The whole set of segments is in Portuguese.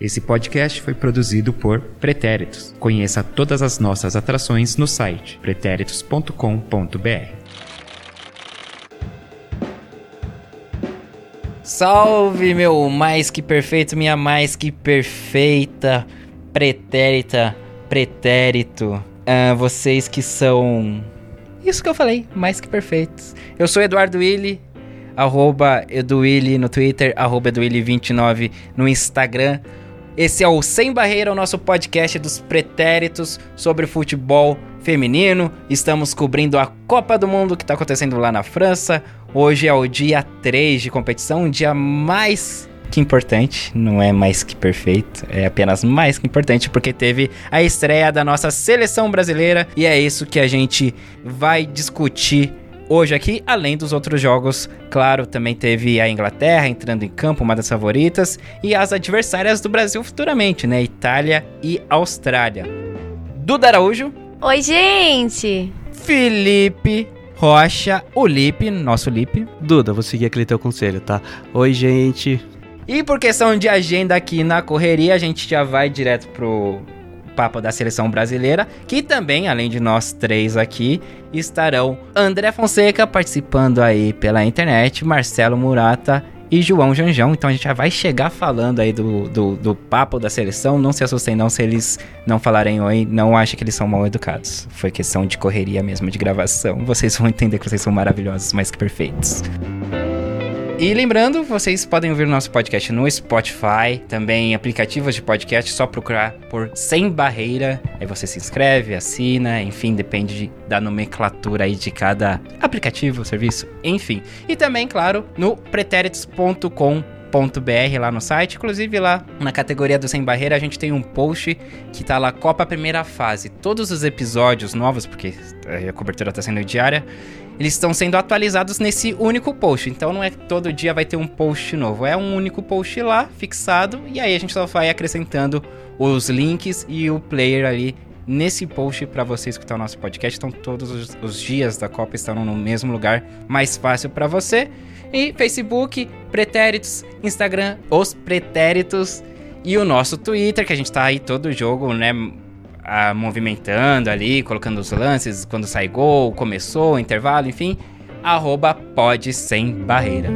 Esse podcast foi produzido por Pretéritos. Conheça todas as nossas atrações no site pretéritos.com.br. Salve, meu mais que perfeito, minha mais que perfeita pretérita, pretérito. Ah, vocês que são. Isso que eu falei, mais que perfeitos. Eu sou Eduardo Willi, arroba no Twitter, arroba Eduwilli29 no Instagram. Esse é o Sem Barreira, o nosso podcast dos pretéritos sobre futebol feminino. Estamos cobrindo a Copa do Mundo que está acontecendo lá na França. Hoje é o dia 3 de competição, um dia mais que importante, não é mais que perfeito, é apenas mais que importante porque teve a estreia da nossa seleção brasileira e é isso que a gente vai discutir hoje aqui, além dos outros jogos. Claro, também teve a Inglaterra entrando em campo, uma das favoritas, e as adversárias do Brasil futuramente, né? Itália e Austrália. Duda Araújo. Oi, gente! Felipe Rocha, o Lipe, nosso Lipe. Duda, vou seguir aquele teu conselho, tá? Oi, gente. E por questão de agenda aqui na correria, a gente já vai direto pro papo da seleção brasileira, que também, além de nós três aqui, estarão André Fonseca participando aí pela internet, Marcelo Murata e João Janjão. Então a gente já vai chegar falando aí do, do, do, papo da seleção. Não se assustem não se eles não falarem oi, não acho que eles são mal educados. Foi questão de correria mesmo, de gravação. Vocês vão entender que vocês são maravilhosos, mais que perfeitos. E lembrando, vocês podem ouvir o nosso podcast no Spotify, também aplicativos de podcast, só procurar por Sem Barreira. Aí você se inscreve, assina, enfim, depende de, da nomenclatura aí de cada aplicativo, serviço, enfim. E também, claro, no pretéritos.com br lá no site. Inclusive lá na categoria do Sem Barreira a gente tem um post que tá lá Copa Primeira Fase. Todos os episódios novos, porque a cobertura tá sendo diária, eles estão sendo atualizados nesse único post. Então não é todo dia vai ter um post novo, é um único post lá fixado e aí a gente só vai acrescentando os links e o player ali nesse post para você escutar o nosso podcast. Então todos os, os, dias da Copa estão no mesmo lugar, mais fácil para você. E Facebook, Pretéritos, Instagram, Os Pretéritos e o nosso Twitter, que a gente tá aí todo jogo, né? A, movimentando ali, colocando os lances, quando sai gol, começou, intervalo, enfim. Arroba pode sem barreira.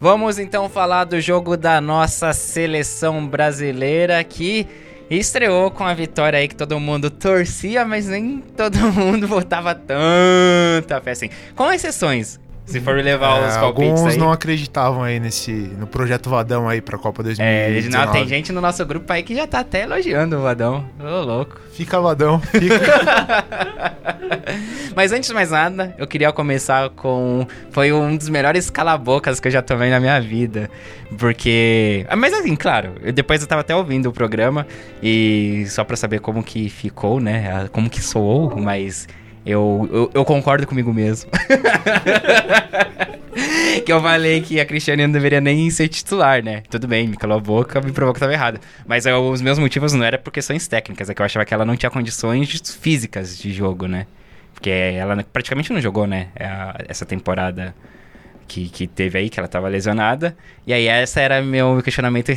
Vamos então falar do jogo da nossa seleção brasileira que estreou com a vitória aí que todo mundo torcia, mas nem todo mundo botava tanta fé assim. Com exceções, se for levar é, os palpites Alguns aí. não acreditavam aí nesse, no projeto Vadão aí pra Copa 2019. É, não, tem gente no nosso grupo aí que já tá até elogiando o Vadão. Ô, louco. Fica Vadão, fica. Mas antes de mais nada, eu queria começar com... Foi um dos melhores calabocas que eu já tomei na minha vida. Porque... Ah, mas assim, claro, eu, depois eu tava até ouvindo o programa e só pra saber como que ficou, né? Como que soou, mas... Eu, eu, eu concordo comigo mesmo. que eu falei que a Cristiane não deveria nem ser titular, né? Tudo bem, me calou a boca, me provou que eu tava errado. Mas eu, os meus motivos não eram por questões técnicas, é que eu achava que ela não tinha condições físicas de jogo, né? Porque ela praticamente não jogou, né? É essa temporada que, que teve aí, que ela tava lesionada. E aí, essa era meu questionamento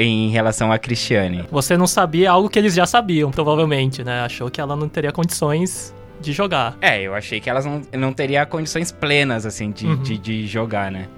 em relação a Cristiane. Você não sabia algo que eles já sabiam, provavelmente, né? Achou que ela não teria condições de jogar. É, eu achei que elas não, não teriam condições plenas, assim, de, uhum. de, de, jogar, né?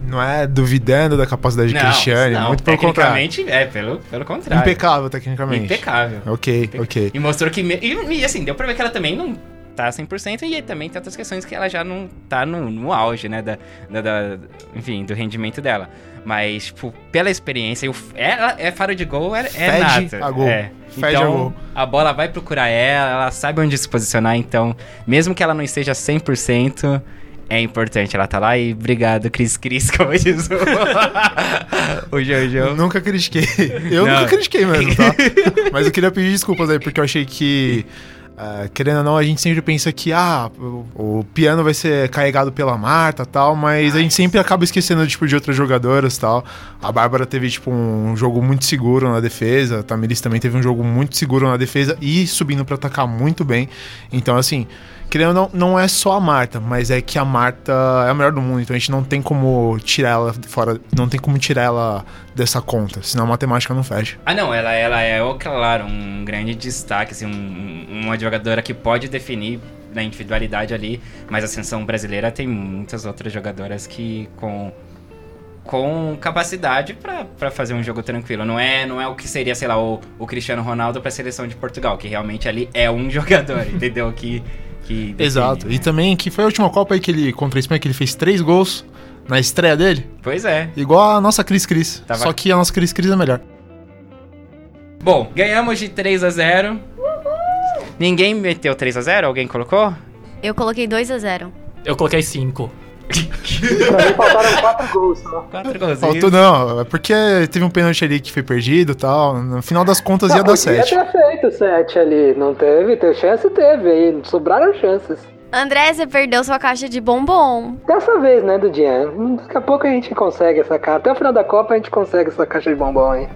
Não é duvidando da capacidade de Cristiane, não, muito pelo contrário. é, pelo, pelo contrário. Impecável, tecnicamente. Impecável. Ok, ok. E mostrou que... E, e, assim, deu pra ver que ela também não tá 100% e também tem outras questões que ela já não tá no, no auge, né, da, da, da, enfim, do rendimento dela. Mas, tipo, pela experiência, ela é faro de gol, é, é nada. A gol. É. então, a, a bola vai procurar ela, ela sabe onde se posicionar, então, mesmo que ela não esteja 100%, é importante ela tá lá e obrigado, Cris Cris, como diz o, o Jojo. Nunca critiquei. Eu não. nunca critiquei mesmo, tá? Mas eu queria pedir desculpas aí, porque eu achei que Uh, querendo ou não, a gente sempre pensa que ah, o, o piano vai ser carregado pela Marta tal, mas a gente sempre acaba esquecendo tipo, de outras jogadoras tal. A Bárbara teve tipo, um jogo muito seguro na defesa, a Tamiris também teve um jogo muito seguro na defesa e subindo para atacar muito bem. Então, assim, querendo não, não é só a Marta, mas é que a Marta é a melhor do mundo, então a gente não tem como tirar ela fora, não tem como tirar ela dessa conta, senão a matemática não fecha. Ah, não, ela, ela é, claro, um grande destaque, assim, um, uma jogadora que pode definir na individualidade ali, mas a seleção brasileira tem muitas outras jogadoras que com com capacidade para fazer um jogo tranquilo. Não é, não é o que seria, sei lá, o, o Cristiano Ronaldo para a seleção de Portugal, que realmente ali é um jogador, entendeu? Que que. Define, Exato. Né? E também que foi a última Copa aí que ele, contra a Espanha, que ele fez três gols na estreia dele. Pois é. Igual a nossa Cris Cris. Tava... Só que a nossa Cris Cris é melhor. Bom, ganhamos de 3 a 0 Ninguém meteu 3 a 0 Alguém colocou? Eu coloquei 2 a 0 Eu coloquei 5 pra mim faltaram quatro gols só. Quatro gols. Faltou não, é porque teve um pênalti ali que foi perdido e tal. No final das contas não, ia dar sete. Ia ter feito sete ali, não teve? Teve chance, teve aí. Sobraram chances. André, você perdeu sua caixa de bombom. Dessa vez, né, Dudinha? Daqui a pouco a gente consegue essa caixa. Até o final da Copa a gente consegue essa caixa de bombom aí.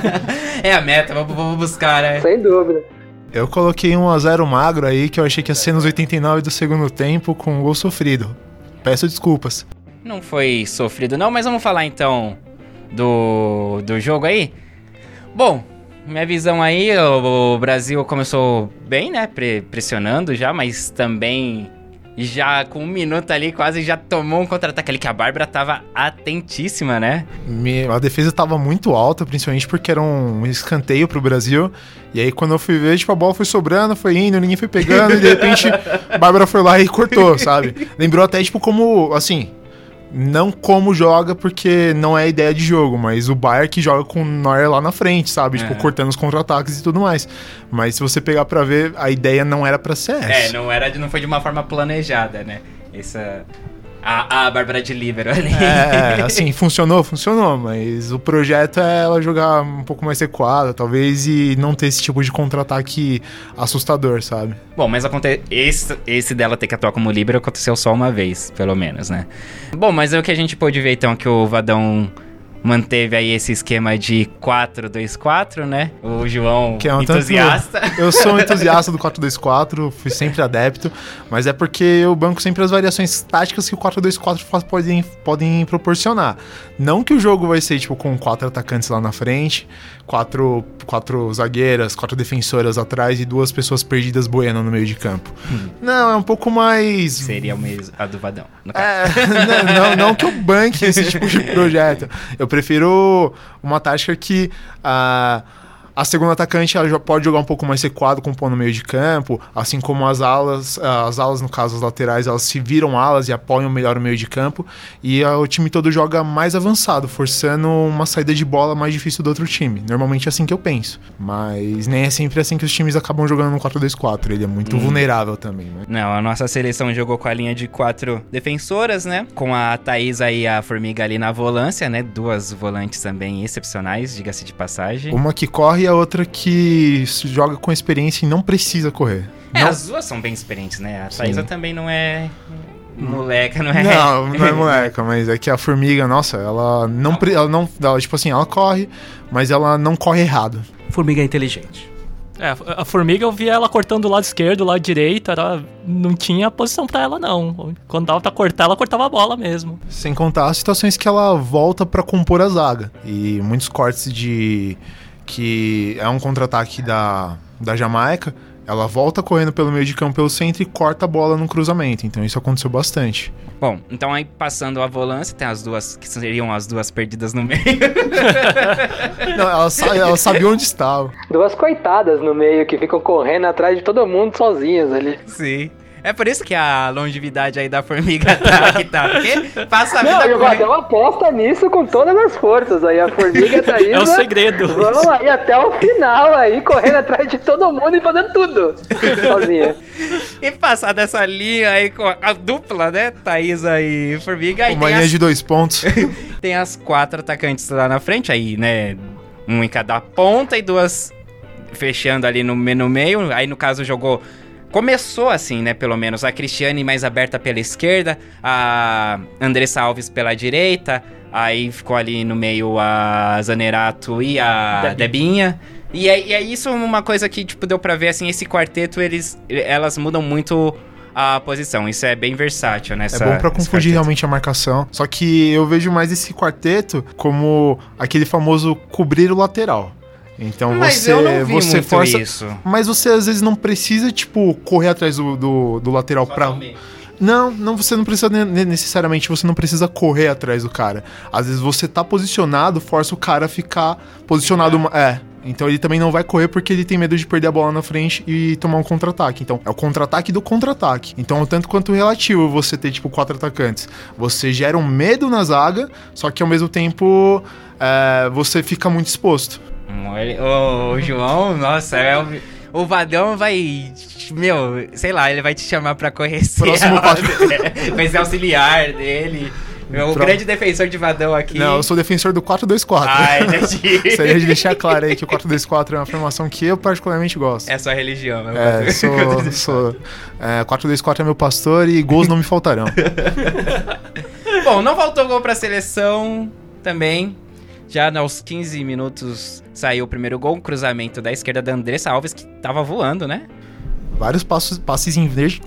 é a meta, vamos, vamos buscar, né? Sem dúvida. Eu coloquei um a 0 magro aí, que eu achei que ia ser nos 89 do segundo tempo, com um gol sofrido. Peço desculpas. Não foi sofrido não, mas vamos falar então do, do jogo aí. Bom, minha visão aí, o, o Brasil começou bem, né? Pre pressionando já, mas também já com um minuto ali quase já tomou um contra-ataque ali que a Bárbara tava atentíssima, né? A defesa tava muito alta, principalmente porque era um escanteio pro Brasil. E aí quando eu fui ver, tipo, a bola foi sobrando, foi indo, ninguém foi pegando, e de repente a Bárbara foi lá e cortou, sabe? Lembrou até, tipo, como, assim, não como joga, porque não é ideia de jogo, mas o Bayern que joga com o Neuer lá na frente, sabe? Tipo, cortando os contra-ataques e tudo mais. Mas se você pegar para ver, a ideia não era para ser essa. É, não, era, não foi de uma forma planejada, né? Essa, a, a Bárbara de Libero ali. É, assim, funcionou, funcionou, mas o projeto é ela jogar um pouco mais recuada, talvez, e não ter esse tipo de contra-ataque assustador, sabe? Bom, mas acontece. Esse, esse dela ter que atuar como Libero aconteceu só uma vez, pelo menos, né? Bom, mas é o que a gente pôde ver então que o Vadão manteve aí esse esquema de 4-2-4, né? O João, que é um entusiasta. Tanto, eu sou um entusiasta do 4-2-4, fui sempre adepto, mas é porque eu banco sempre as variações táticas que o 4-2-4 podem, podem proporcionar. Não que o jogo vai ser, tipo, com quatro atacantes lá na frente, quatro, quatro zagueiras, quatro defensoras atrás e duas pessoas perdidas boiando no meio de campo. Hum. Não, é um pouco mais... Seria o mesmo, a do Vadão, é, não, não, não que eu banque esse tipo de projeto. Eu prefiro uma tática que. Uh, a segunda atacante ela pode jogar um pouco mais recuado com o pão no meio de campo, assim como as alas, as alas no caso as laterais, elas se viram alas e apoiam melhor o meio de campo, e o time todo joga mais avançado, forçando uma saída de bola mais difícil do outro time. Normalmente é assim que eu penso, mas nem é sempre assim que os times acabam jogando no 4-2-4, ele é muito hum. vulnerável também, né? Não, a nossa seleção jogou com a linha de quatro defensoras, né? Com a Thaís aí, a Formiga ali na volância, né? Duas volantes também excepcionais, diga-se de passagem. Uma que corre e a outra que joga com experiência e não precisa correr. É, não... as duas são bem experientes, né? A Thaisa também não é moleca, não é? Não, não é moleca, mas é que a formiga, nossa, ela não, ela não, ela, tipo assim, ela corre, mas ela não corre errado. Formiga é inteligente. É, a formiga eu via ela cortando do lado esquerdo, do lado direito, era, não tinha posição para ela não. Quando dava pra cortar, ela cortava a bola mesmo. Sem contar as situações que ela volta para compor a zaga. E muitos cortes de que é um contra-ataque da, da Jamaica. Ela volta correndo pelo meio de campo pelo centro e corta a bola no cruzamento. Então isso aconteceu bastante. Bom, então aí passando a volância, tem as duas que seriam as duas perdidas no meio. Não, ela, ela sabia onde estava. Duas coitadas no meio que ficam correndo atrás de todo mundo sozinhas ali. Sim. É por isso que a longevidade aí da formiga tá que tá. Porque passa a vida Não, eu aposta nisso com todas as forças aí. A formiga tá aí. é o segredo. Vamos aí até o final aí, correndo atrás de todo mundo e fazendo tudo. sozinha. E passar dessa linha aí com a dupla, né? Thaisa e Formiga. Uma linha as... de dois pontos. tem as quatro atacantes lá na frente aí, né? Um em cada ponta e duas fechando ali no, no meio. Aí, no caso, jogou. Começou assim, né? Pelo menos. A Cristiane mais aberta pela esquerda, a Andressa Alves pela direita. Aí ficou ali no meio a Zanerato e a Debinha. E é, e é isso uma coisa que, tipo, deu pra ver, assim, esse quarteto, eles, elas mudam muito a posição. Isso é bem versátil nessa É bom pra confundir realmente a marcação. Só que eu vejo mais esse quarteto como aquele famoso cobrir o lateral. Então Mas você, eu não vi você muito força. isso. Mas você às vezes não precisa, tipo, correr atrás do, do, do lateral pra. Não, não, você não precisa ne- ne- necessariamente, você não precisa correr atrás do cara. Às vezes você tá posicionado, força o cara a ficar posicionado. ma- É. Então ele também não vai correr porque ele tem medo de perder a bola na frente e tomar um contra-ataque. Então é o contra-ataque do contra-ataque. Então é tanto quanto relativo você ter, tipo, quatro atacantes. Você gera um medo na zaga, só que ao mesmo tempo é, você fica muito exposto. O, João, nossa, é o, o Vadão vai. Meu, sei lá, ele vai te chamar pra conhecer. Próximo passo. vai ser auxiliar dele. O Pro- grande defensor de Vadão aqui. Não, eu sou defensor do 4-2-4. Ah, entendi. Gostaria de deixar claro aí que o 4-2-4 é uma formação que eu particularmente gosto. É sua religião, meu É, sou. sou é, 4-2-4 é meu pastor e gols não me faltarão. Bom, não faltou gol pra seleção também. Já aos 15 minutos saiu o primeiro gol, um cruzamento da esquerda da Andressa Alves, que tava voando, né? Vários passos, passes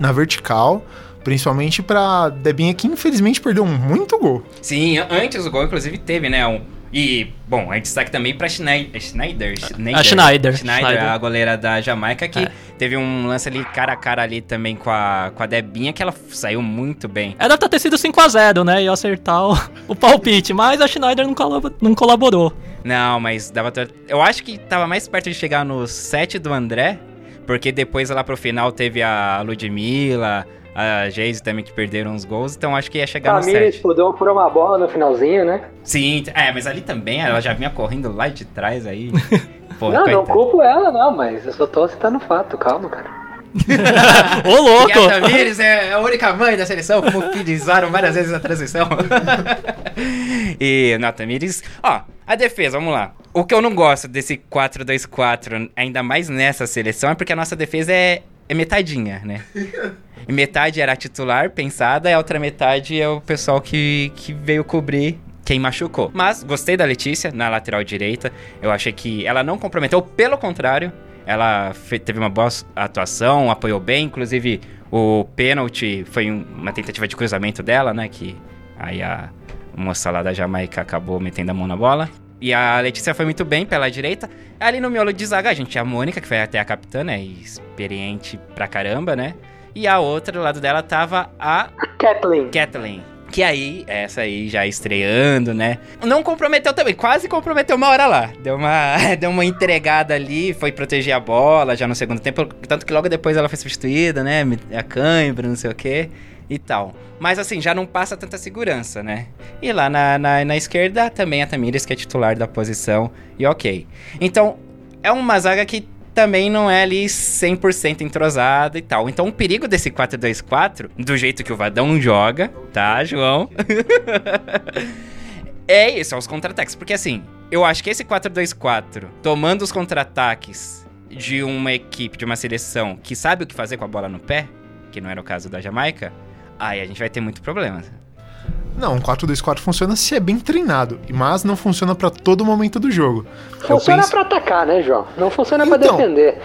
na vertical, principalmente pra Debinha, que infelizmente perdeu muito gol. Sim, antes do gol, inclusive, teve, né? Um, e, bom, a gente destaque também pra Schneider. Schneider? Schneider, A Schneider, Schneider, Schneider. a goleira da Jamaica, que É. teve um lance ali cara a cara ali também com a, com a Debinha, que ela saiu muito bem. Era pra ter sido 5x0, né? E acertar o, o palpite, mas a Schneider não, colab- não colaborou. Não, mas dava. Eu acho que tava mais perto de chegar no 7 do André, porque depois lá pro final teve a Ludmilla, a Geise também que perderam os gols, então acho que ia chegar no Família 7. pudou por uma bola no finalzinho, né? Sim, é, mas ali também ela já vinha correndo lá de trás aí. Não, não coitada. culpo ela, não, mas eu só tô citando fato, calma, cara. Ô, E louco! a Tamires é a única mãe da seleção, como frisaram várias vezes na transição. e na Tamires. Ó, a defesa, vamos lá. O que eu não gosto desse 4-2-4, ainda mais nessa seleção, é porque a nossa defesa é, é metadinha, né? Metade era titular, pensada, e a outra metade é o pessoal que, que veio cobrir quem machucou. Mas gostei da Letícia na lateral direita. Eu achei que ela não comprometeu, pelo contrário, ela teve uma boa atuação, apoiou bem, inclusive o pênalti foi um- uma tentativa de cruzamento dela, né? Que aí a moça lá da Jamaica acabou metendo a mão na bola. E a Letícia foi muito bem pela direita. Ali no miolo de zaga, a gente tinha a Mônica, que foi até a capitã, né? Experiente pra caramba, né? E a outra do lado dela tava a Kathleen. Kathleen. Que aí, essa aí já estreando, né? Não comprometeu também, quase comprometeu uma hora lá. Deu uma, deu uma entregada ali, foi proteger a bola já no segundo tempo. Tanto que logo depois ela foi substituída, né? A cãibra, não sei o quê e tal. Mas assim, já não passa tanta segurança, né? E lá na, na, na esquerda também a Tamires, que é titular da posição, e ok. Então, é uma zaga que também não é ali 100% entrosada e tal. Então, o perigo desse 4-2-4, do jeito que o Vadão joga, tá, João? é isso, é os contra-ataques. Porque assim, eu acho que esse 4-2-4, tomando os contra-ataques de uma equipe, de uma seleção que sabe o que fazer com a bola no pé, que não era o caso da Jamaica, aí a gente vai ter muito problema. Não, um 4-2-4 funciona se é bem treinado, mas não funciona pra todo momento do jogo. Funciona penso- pra atacar, né, João? Não funciona pra Então. defender.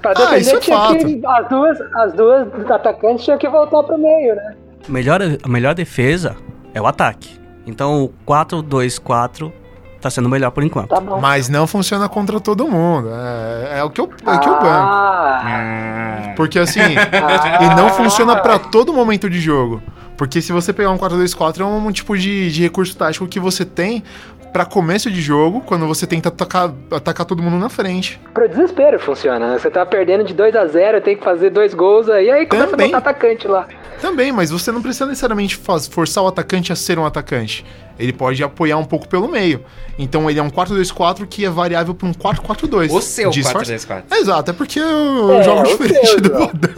Pra Ah, defender isso é fato. que. As duas, as duas atacantes tinham que voltar pro meio, né? Melhor, a melhor defesa é o ataque. Então o 4-2-4 tá sendo melhor por enquanto. Tá bom. Mas não funciona contra todo mundo. É, é o que eu, é o que eu banco. Ah, Ah, Porque assim, Ah. e não funciona pra todo momento de jogo. Porque se você pegar um 4-2-4 é um tipo de, de recurso tático que você tem pra começo de jogo, quando você tenta atacar, atacar todo mundo na frente. pro desespero funciona. né? Você tá perdendo de 2 a 0 tem que fazer dois gols aí, aí começa Também. a botar atacante lá. Também, mas você não precisa necessariamente forçar o atacante a ser um atacante. Ele pode apoiar um pouco pelo meio. Então ele é um 4-2-4 que é variável para um 4-4-2. O seu Disfarça- 4-2-4. Exato, é porque eu É, jogo diferente seu, do. Vadão.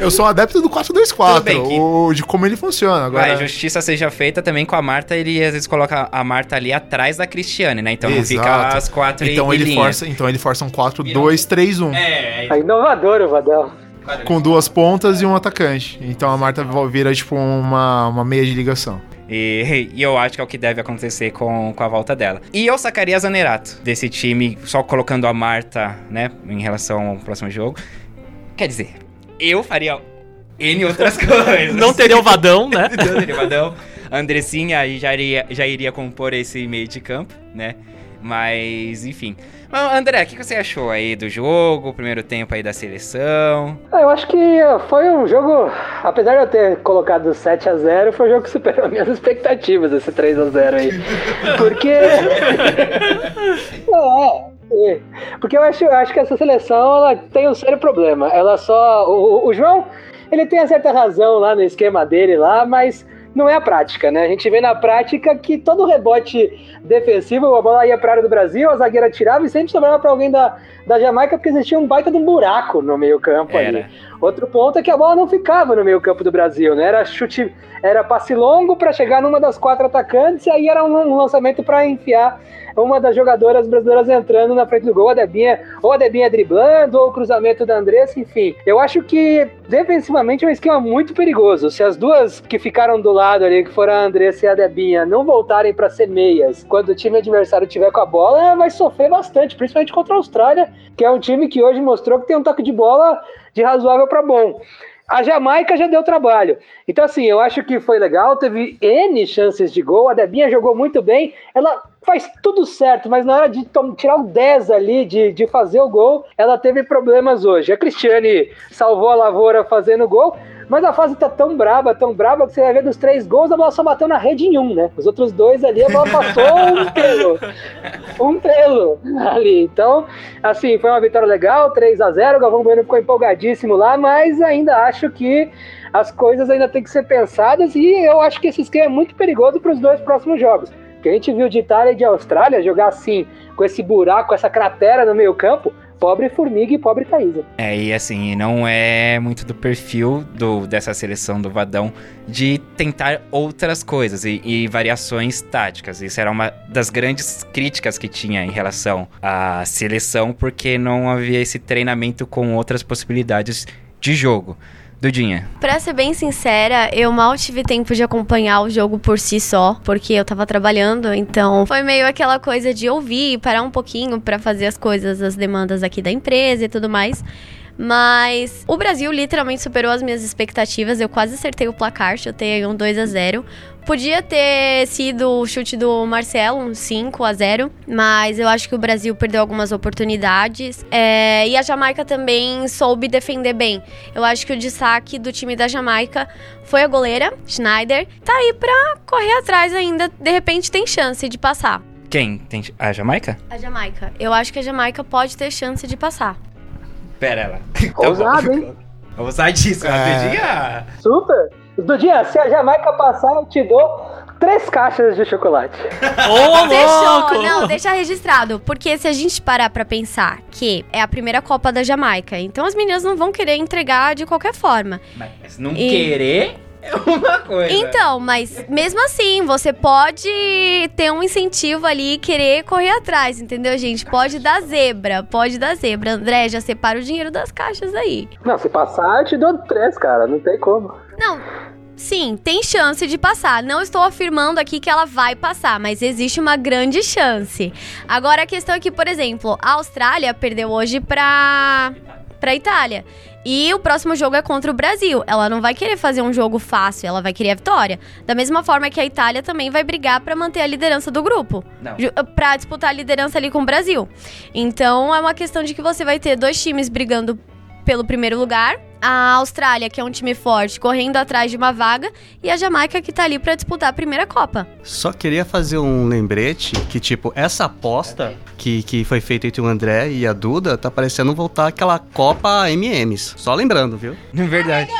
eu sou um adepto do Tudo 4-2-4, bem, que- o- de como ele funciona. Agora, Vai, justiça seja feita também com a Marta, ele às vezes coloca a Marta ali atrás da Cristiane, né? Então não fica Exato. as quatro em- então em ele linha. força, então ele força um 4-2-3-1. É, É inovador o Vadão. Com duas pontas e um atacante. Então a Marta vira tipo uma, uma meia de ligação. E, e eu acho que é o que deve acontecer com, com a volta dela. E eu sacaria a Zanerato desse time, só colocando a Marta, né, em relação ao próximo jogo. Quer dizer, eu faria N outras coisas. Não teria o Vadão, né? Não teria Vadão. Andressinha aí já iria, já iria compor esse meio de campo, né? Mas, enfim. Mas, André, o que você achou aí do jogo, primeiro tempo aí da seleção? Ah, Eu acho que foi um jogo, apesar de eu ter colocado 7 a 0 foi um jogo que superou minhas expectativas, esse 3 a 0 aí. Porque. é, é. Porque eu acho, eu acho que essa seleção ela tem um sério problema. Ela só. O, o João, ele tem a certa razão lá no esquema dele lá, mas não é a prática, né? A gente vê na prática que todo rebote defensivo, a bola ia para área do Brasil, a zagueira tirava e sempre sobrava para alguém da, da Jamaica, porque existia um baita de um buraco no meio-campo ali. Outro ponto é que a bola não ficava no meio-campo do Brasil, né? Era chute, era passe longo para chegar numa das quatro atacantes e aí era um, um lançamento para enfiar uma das jogadoras brasileiras entrando na frente do gol, a Debinha, ou a Debinha driblando, ou o cruzamento da Andressa, enfim. Eu acho que defensivamente é um esquema muito perigoso. Se as duas que ficaram do lado ali, que foram a Andressa e a Debinha, não voltarem para ser meias quando o time adversário tiver com a bola, vai sofrer bastante, principalmente contra a Austrália, que é um time que hoje mostrou que tem um toque de bola de razoável para bom. A Jamaica já deu trabalho. Então, assim, eu acho que foi legal, teve N chances de gol. A Debinha jogou muito bem. Ela faz tudo certo, mas na hora de tirar o 10 ali, de, de fazer o gol, ela teve problemas hoje. A Cristiane salvou a lavoura fazendo gol. Mas a fase tá tão braba, tão braba, que você vai ver dos três gols, a bola só bateu na rede em um, né? Os outros dois ali, a bola passou um pelo. Um pelo ali. Então, assim, foi uma vitória legal, 3 a 0 O Galvão Bueno ficou empolgadíssimo lá, mas ainda acho que as coisas ainda têm que ser pensadas e eu acho que esse esquema é muito perigoso para os dois próximos jogos. Porque a gente viu de Itália e de Austrália jogar assim, com esse buraco, essa cratera no meio campo, pobre Formiga e pobre Thaísa. É, e assim, não é muito do perfil do, dessa seleção do Vadão de tentar outras coisas e, e variações táticas. Isso era uma das grandes críticas que tinha em relação à seleção, porque não havia esse treinamento com outras possibilidades de jogo. Dudinha. Pra ser bem sincera, eu mal tive tempo de acompanhar o jogo por si só, porque eu tava trabalhando, então foi meio aquela coisa de ouvir, parar um pouquinho pra fazer as coisas, as demandas aqui da empresa e tudo mais. Mas o Brasil literalmente superou as minhas expectativas. Eu quase acertei o placar, chutei um 2 a 0 Podia ter sido o chute do Marcelo, um 5 a 0 mas eu acho que o Brasil perdeu algumas oportunidades. É, e a Jamaica também soube defender bem. Eu acho que o destaque do time da Jamaica foi a goleira, Schneider. Tá aí pra correr atrás ainda. De repente tem chance de passar. Quem? Tem a Jamaica? A Jamaica. Eu acho que a Jamaica pode ter chance de passar. Pera ela. Ousado, hein? Ousadíssimo. É. Super! Dudinha, se a Jamaica passar, eu te dou três caixas de chocolate. Ô, Fechou! louco! Não, deixa registrado. Porque se a gente parar pra pensar que é a primeira Copa da Jamaica, então as meninas não vão querer entregar de qualquer forma. Mas não E- querer é uma coisa. Então, mas mesmo assim, você pode ter um incentivo ali e querer correr atrás, entendeu, gente? Pode dar zebra, pode dar zebra. André, já separa o dinheiro das caixas aí. Não, se passar, eu te dou três, cara. Não tem como. Não, sim, tem chance de passar. Não estou afirmando aqui que ela vai passar, mas existe uma grande chance. Agora a questão é que, por exemplo, a Austrália perdeu hoje pra, pra Itália. E o próximo jogo é contra o Brasil. Ela não vai querer fazer um jogo fácil, ela vai querer a vitória. Da mesma forma que a Itália também vai brigar pra manter a liderança do grupo. Não. Ju- Pra disputar a liderança ali com o Brasil. Então é uma questão de que você vai ter dois times brigando pelo primeiro lugar. A Austrália, que é um time forte, correndo atrás de uma vaga. E a Jamaica, que tá ali pra disputar a primeira Copa. Só queria fazer um lembrete que, tipo, essa aposta que, que foi feita entre o André e a Duda tá parecendo voltar aquela Copa MMs. Só lembrando, viu? Verdade.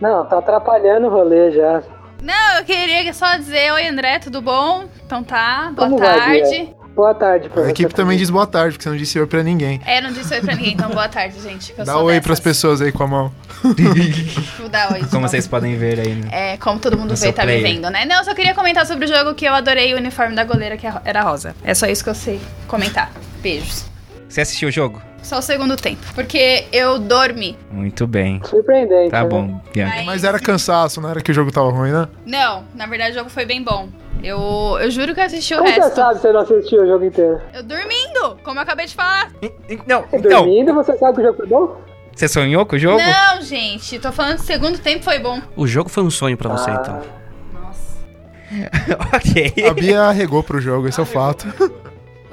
Não, tá atrapalhando o rolê já. Não, eu queria só dizer, oi André, tudo bom? Então tá, boa Como vai, tarde. Boa tarde pra A equipe também diz boa tarde, porque você não disse oi pra ninguém. É, não disse oi pra ninguém, então boa tarde, gente. que eu Dá sou oi dessas. pras pessoas aí com a mão. Vou dar oi. Como vocês podem ver aí, né? É, como todo mundo No vê, tá player. me vendo, né? Não, eu só queria comentar sobre o jogo que eu adorei o uniforme da goleira, que era rosa. É só isso que eu sei comentar. Beijos. Você assistiu o jogo? Só o segundo tempo. Porque eu dormi. Muito bem. Surpreendente. Tá né? bom, Bianca. Mas era cansaço, não era que o jogo tava ruim, né? Não, na verdade o jogo foi bem bom. Eu, eu juro que eu assisti o Como você resto. sabe que você não assistiu o jogo inteiro? Eu dormindo, como eu acabei de falar. Não, então, Dormindo, você sabe que o jogo foi bom? você sonhou com o jogo? Não, gente, tô falando que o segundo tempo foi bom. O jogo foi um sonho pra você, Ah. então. ok. A Bia arregou pro jogo, esse é o fato.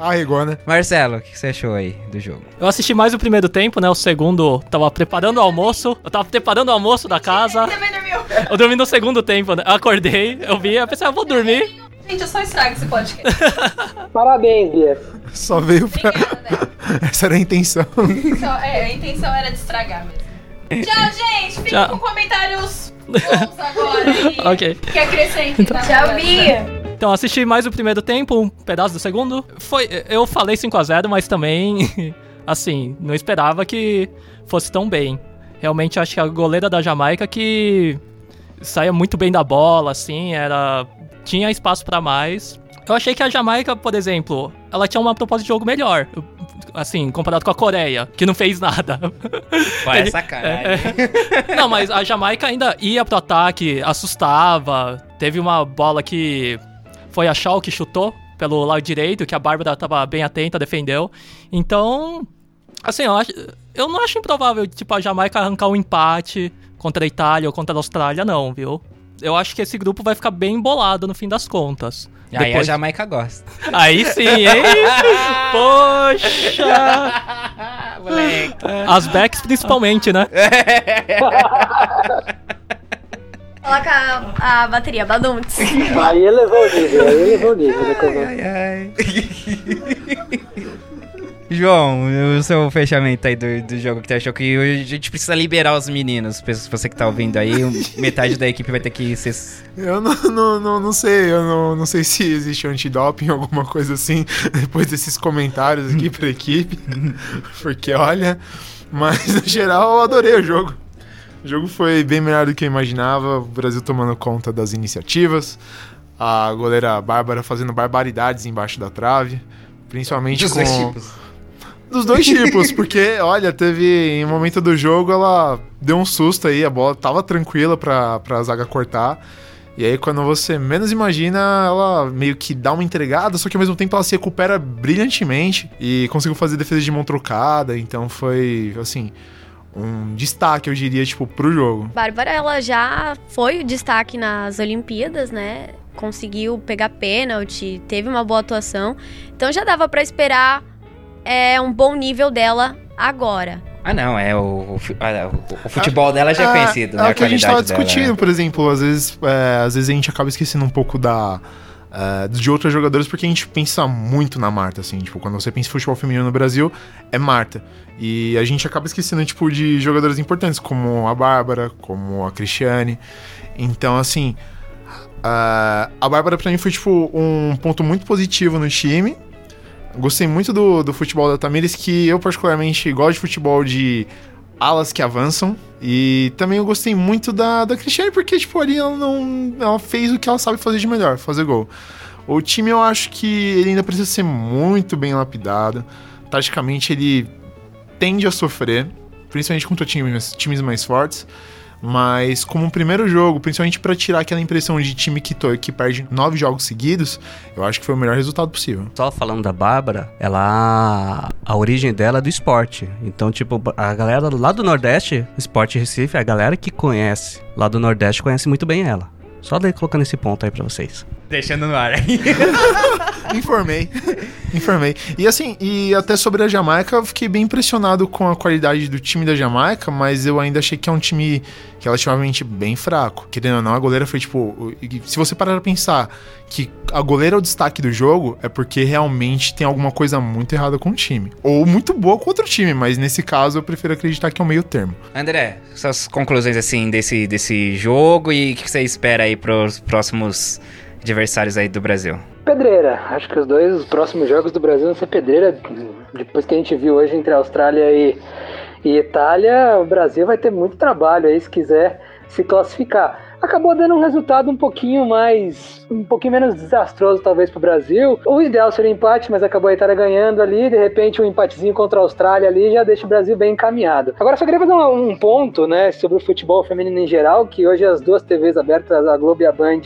Arregou, né? Marcelo, o que você achou aí do jogo? Eu assisti mais o primeiro tempo, né? O segundo, tava preparando o almoço. Eu tava preparando o almoço da casa. Também dormiu. Eu dormi no segundo tempo, né? Eu acordei, eu vi, eu pensei, ah, vou dormir. Gente, eu só estrago esse podcast. Parabéns, Bia. Só veio pra. Obrigada, né? Essa era a intenção. Só- é, a intenção era de estragar mesmo. Tchau, gente. Fiquem Tchau. com comentários bons agora. E Ok. Que acrescentem. Tchau. Bia. Então, assisti mais o primeiro tempo, um pedaço do segundo. Foi, eu falei 5x0, mas também, assim, não esperava que fosse tão bem. Realmente, acho que a goleira da Jamaica que saía muito bem da bola, assim, era tinha espaço pra mais. Eu achei que a Jamaica, por exemplo, ela tinha uma proposta de jogo melhor. Assim, comparado com a Coreia, que não fez nada. Vai, é Ele- sacanagem. Não, mas a Jamaica ainda ia pro ataque, assustava. Teve uma bola que foi a Shaw que chutou pelo lado direito, que a Bárbara tava bem atenta, defendeu. Então, assim, eu, acho, eu não acho improvável, tipo, a Jamaica arrancar um empate contra a Itália ou contra a Austrália, não, viu? Eu acho que esse grupo vai ficar bem embolado no fim das contas. Aí a Depois- Jamaica gosta. Aí sim, hein? Poxa! Moleque. As backs principalmente, né? Coloca a, a bateria, Baduntz. Aí elevou o nível, aí elevou o nível. né, coisa. Ai, ai. João, o seu fechamento aí do, do jogo que você achou que a gente precisa liberar os meninos. Se você que tá ouvindo aí, metade da equipe vai ter que ser. Eu não, não, não, não sei, eu não, não sei se existe antidoping, alguma coisa assim, depois desses comentários aqui pra equipe. Porque olha, mas no geral eu adorei o jogo. O jogo foi bem melhor do que eu imaginava, o Brasil tomando conta das iniciativas, a goleira Bárbara fazendo barbaridades embaixo da trave, principalmente Dos com... dois tipos. Dos dois tipos, porque, olha, teve em um momento do jogo ela deu um susto aí, a bola tava tranquila pra, pra zaga cortar. E aí, quando você menos imagina, ela meio que dá uma entregada, só que ao mesmo tempo ela se recupera brilhantemente e conseguiu fazer defesa de mão trocada. Então foi, assim, um destaque, eu diria, tipo, pro jogo. Bárbara, ela já foi o destaque nas Olimpíadas, né? Conseguiu pegar pênalti, teve uma boa atuação. Então já dava pra esperar é, um bom nível dela agora. Ah, não, é o, o, ah, o- futebol dela já é Ah, conhecido, né? É o que a gente tava dela, discutindo, né? por exemplo, às vezes, é, às vezes a gente acaba esquecendo um pouco da. É, de outros jogadores, porque a gente pensa muito na Marta, assim, tipo, quando você pensa em futebol feminino no Brasil, é Marta. E a gente acaba esquecendo, tipo, de jogadores importantes, como a Bárbara, como a Cristiane. Então, assim, a a Bárbara pra mim foi, tipo, um ponto muito positivo no time. Gostei muito do, do futebol da Tamires, que eu particularmente gosto de futebol de alas que avançam. E também eu gostei muito da, da Cristiane, porque, tipo, ali ela não. Ela fez o que ela sabe fazer de melhor, fazer gol. O time eu acho que ele ainda precisa ser muito bem lapidado. Taticamente ele tende a sofrer, principalmente contra times, times mais fortes. Mas como um primeiro jogo, principalmente pra tirar aquela impressão de time que, to- que perde nove jogos seguidos, eu acho que foi o melhor resultado possível. Só falando da Bárbara, ela. A origem dela é do esporte. Então, tipo, a galera lá do Nordeste, Esporte Recife, a galera que conhece lá do Nordeste conhece muito bem ela. Só daí colocando esse ponto aí pra vocês. Deixando no ar. Informei. Informei. E assim, e até sobre a Jamaica, eu fiquei bem impressionado com a qualidade do time da Jamaica, mas eu ainda achei que é um time relativamente bem fraco. Querendo ou não, a goleira foi tipo. Se você parar pra pensar que a goleira é o destaque do jogo, é porque realmente tem alguma coisa muito errada com o time. Ou muito boa com outro time, mas nesse caso eu prefiro acreditar que é um meio termo. André, suas conclusões assim desse, desse jogo e o que você espera aí pros próximos adversários aí do Brasil? Pedreira. Acho que os dois os próximos jogos do Brasil vão ser pedreira. Depois que a gente viu hoje entre Austrália e, e Itália, o Brasil vai ter muito trabalho aí se quiser se classificar. Acabou dando um resultado um pouquinho mais. um pouquinho menos desastroso, talvez, para o Brasil. O ideal seria empate, mas acabou a Itália ganhando ali. De repente, um empatezinho contra a Austrália ali já deixa o Brasil bem encaminhado. Agora, só queria fazer um ponto, né, sobre o futebol feminino em geral, que hoje as duas TVs abertas, a Globo e a Band,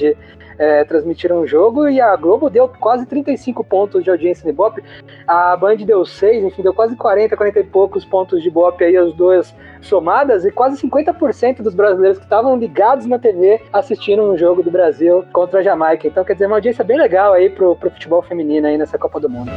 é, transmitiram o jogo e a Globo deu quase 35 pontos de audiência no Ibope. A Band deu 6, enfim, deu quase 40, 40 e poucos pontos de Ibope aí, as duas somadas, e quase 50% dos brasileiros que estavam ligados na TV assistiram um jogo do Brasil contra a Jamaica. Então, quer dizer, uma audiência bem legal aí pro, pro futebol feminino aí nessa Copa do Mundo.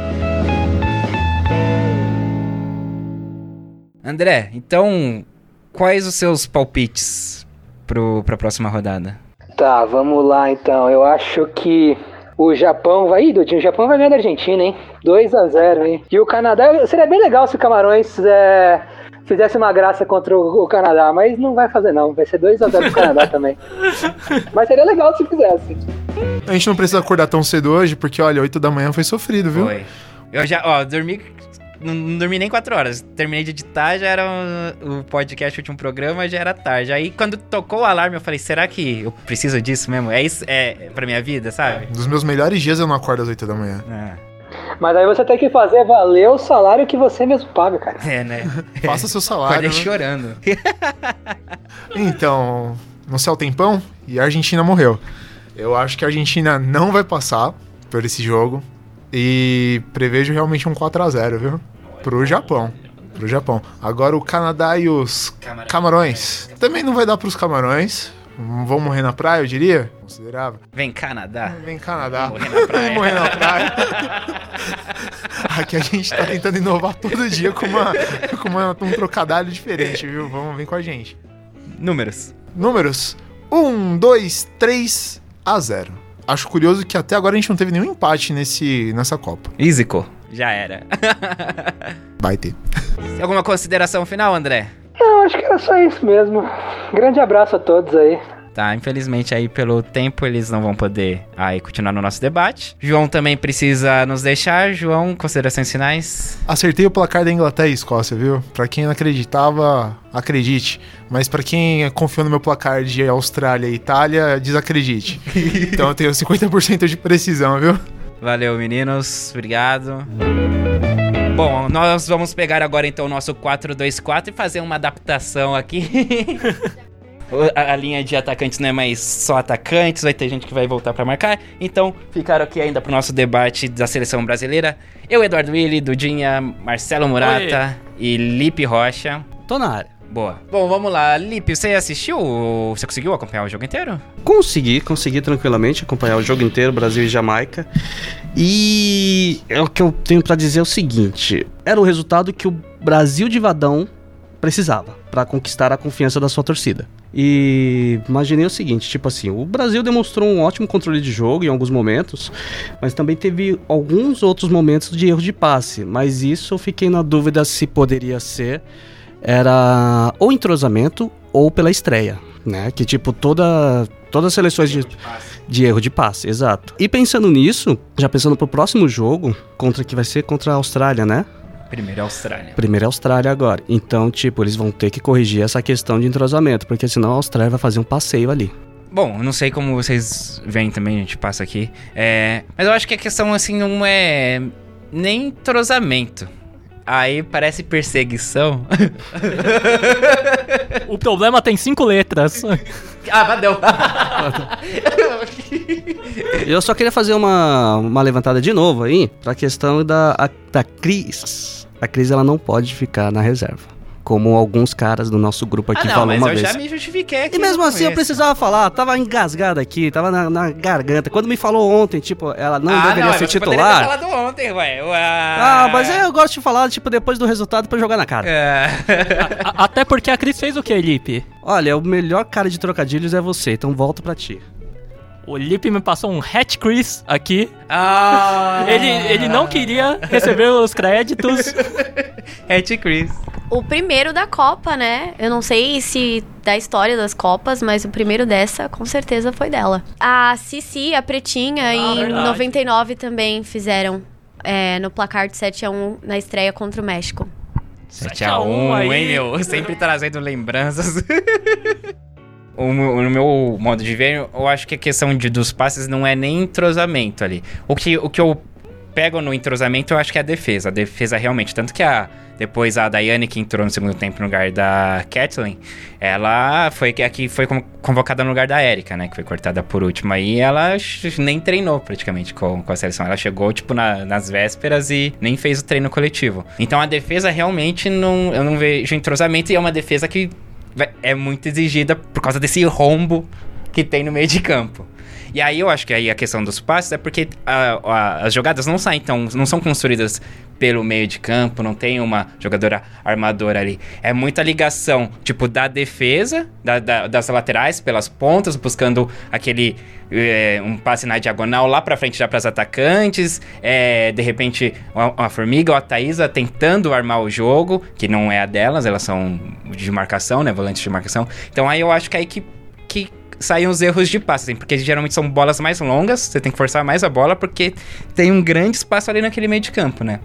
André, então, quais os seus palpites pro, pra próxima rodada? Tá, vamos lá então. Eu acho que o Japão vai. Ih, Dudinho, o Japão vai ganhar da Argentina, hein? 2 a 0 hein? E o Canadá. Seria bem legal se o Camarões é, fizesse uma graça contra o, o Canadá, mas não vai fazer, não. Vai ser 2 a 0 pro Canadá também. Mas seria legal se fizesse. A gente não precisa acordar tão cedo hoje, porque olha, 8 da manhã foi sofrido, viu? Foi. Eu já, ó, dormi. Não, não dormi nem 4 horas. Terminei de editar, já era o, o podcast, o último programa, já era tarde. Aí quando tocou o alarme, eu falei, será que eu preciso disso mesmo? É isso? É pra minha vida, sabe? Um dos meus melhores dias eu não acordo às 8 da manhã. Ah, Mas aí você tem que fazer valer o salário que você mesmo paga, cara. é, né? Faça seu salário. Acordei né? chorando. Então, no céu tempão e a Argentina morreu. Eu acho que a Argentina não vai passar por esse jogo e prevejo realmente um 4 a 0 viu? Pro Japão. Pro Japão. Agora o Canadá e os Camarões. Também não vai dar pros Camarões. Vão morrer na praia, eu diria. Considerável. Vem Canadá. Vem Canadá. Morrer na praia. morrer na praia. Aqui a gente tá tentando inovar todo dia com, uma, com uma- um trocadilho diferente, viu? Vamos, vem com a gente. Números. Números: 1, 2, 3 a 0. Acho curioso que até agora a gente não teve nenhum empate nesse, nessa Copa. Isico. Já era. Vai ter. Alguma consideração final, André? Não, acho que era só isso mesmo. Grande abraço a todos aí. Tá, infelizmente aí pelo tempo eles não vão poder aí continuar no nosso debate. João também precisa nos deixar. João, considerações finais? Acertei o placar da Inglaterra e Escócia, viu? Pra quem não acreditava, acredite. Mas pra quem confiou no meu placar de Austrália e Itália, desacredite. então eu tenho 50% de precisão, viu? Valeu, meninos. Obrigado. Bom, nós vamos pegar agora então o nosso 4-2-4 e fazer uma adaptação aqui. A, a linha de atacantes não é mais só atacantes, vai ter gente que vai voltar pra marcar. Então, ficaram aqui ainda pro nosso debate da seleção brasileira. Eu, Eduardo Willi, Dudinha, Marcelo Murata e Lipe Rocha. Tô na área. Boa. Bom, vamos lá. Lipe, você assistiu? Você conseguiu acompanhar o jogo inteiro? Consegui, consegui tranquilamente acompanhar o jogo inteiro, Brasil e Jamaica. E é o que eu tenho pra dizer é o seguinte: era o resultado que o Brasil de Vadão precisava pra conquistar a confiança da sua torcida. E imaginei o seguinte, tipo assim, o Brasil demonstrou um ótimo controle de jogo em alguns momentos, mas também teve alguns outros momentos de erro de passe, mas isso eu fiquei na dúvida se poderia ser era ou entrosamento ou pela estreia, né? Que tipo toda todas as seleções de, de erro de passe, exato. E pensando nisso, já pensando pro próximo jogo, contra que vai ser contra a Austrália, né? Primeiro, Austrália. Primeiro é a Austrália agora. Então, tipo, eles vão ter que corrigir essa questão de entrosamento, porque senão a Austrália vai fazer um passeio ali. Bom, eu não sei como vocês veem também, a gente passa aqui. É, mas eu acho que a questão, assim, não é nem entrosamento. Aí parece perseguição. O problema tem cinco letras. ah, valeu. Eu só queria fazer uma, uma levantada de novo aí, pra questão da, a- da Cris. A Cris, ela não pode ficar na reserva. Como alguns caras do nosso grupo aqui ah, não, falaram mas uma eu vez. já me justifiquei aqui. E mesmo assim eu precisava falar, tava engasgado aqui, tava na, na garganta. Quando me falou ontem, tipo, ela não ah, deveria não, ser titular. ter falado ontem, ué. Ué. Ah, mas eu gosto de falar, tipo, depois do resultado pra jogar na cara. É. A- até porque a Cris fez o que, Lipe? Olha, o melhor cara de trocadilhos é você, então volto pra ti. O Lipe me passou um hat Chris aqui. Ah. Ele, ele não queria receber os créditos. Hat Chris. O primeiro da Copa, né? Eu não sei se da história das Copas, mas o primeiro dessa com certeza foi dela. A Cici, a Pretinha, em verdade. 99 também fizeram é, no placar de 7 a 1 na estreia contra o México. 7x1, aí. hein, meu? Sempre trazendo lembranças. O no meu modo de ver, eu acho que a questão de, dos passes não é nem entrosamento ali. O que, o que eu pego no entrosamento, eu acho que é a defesa. A defesa realmente. Tanto que a, depois a Daiane, que entrou no segundo tempo no lugar da Kathleen, ela foi a que foi con- convocada no lugar da Erika, né? Que foi cortada por último. Aí ela nem treinou praticamente com, com a seleção. Ela chegou, tipo, na- nas vésperas e nem fez o treino coletivo. Então a defesa realmente não. Eu não vejo entrosamento e é uma defesa que é muito exigida por causa desse rombo que tem no meio de campo. E aí eu acho que aí a questão dos passes é porque a- a- as jogadas não saem tão, não são construídas pelo meio de campo, não tem uma jogadora armadora ali. É muita ligação, tipo, da defesa, da- da- das laterais, pelas pontas, buscando aquele é, um passe na diagonal lá pra frente já pras atacantes. é, de repente, uma, formiga ou a Thaísa tentando armar o jogo, que não é a delas, elas são de marcação, né? Volantes de marcação. Então aí eu acho que aí que, que saem os erros de passe, assim, porque geralmente são bolas mais longas, você tem que forçar mais a bola, porque tem um grande espaço ali naquele meio de campo, né?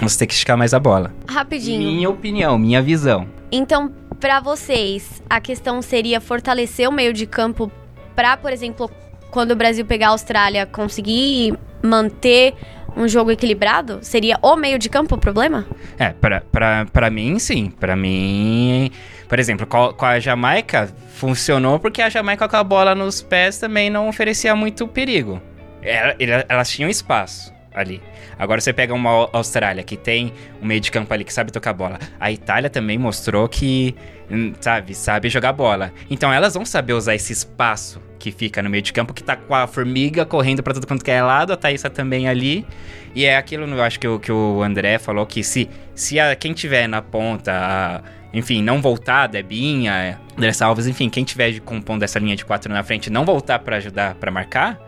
Você tem que esticar mais a bola. Rapidinho. Minha opinião, minha visão. Então, pra vocês, a questão seria fortalecer o meio de campo pra, por exemplo, quando o Brasil pegar a Austrália, conseguir manter um jogo equilibrado? Seria o meio de campo o problema? É, pra mim, sim. Pra mim. Por exemplo, com, com a Jamaica, funcionou porque a Jamaica com a bola nos pés também não oferecia muito perigo. Ela- ela- elas tinham espaço ali. Agora você pega uma Au- Austrália que tem um meio de campo ali que sabe tocar bola. A Itália também mostrou que, hum, sabe, sabe jogar bola. Então elas vão saber usar esse espaço que fica no meio de campo, que tá com a formiga correndo pra todo quanto que é lado, a Thaísa também ali. E é aquilo, eu acho que o, que o André falou que se, se a, quem tiver na ponta, a- enfim, não voltar, Debinha, André Alves, enfim, quem tiver compondo essa linha de quatro na frente não voltar pra ajudar pra marcar,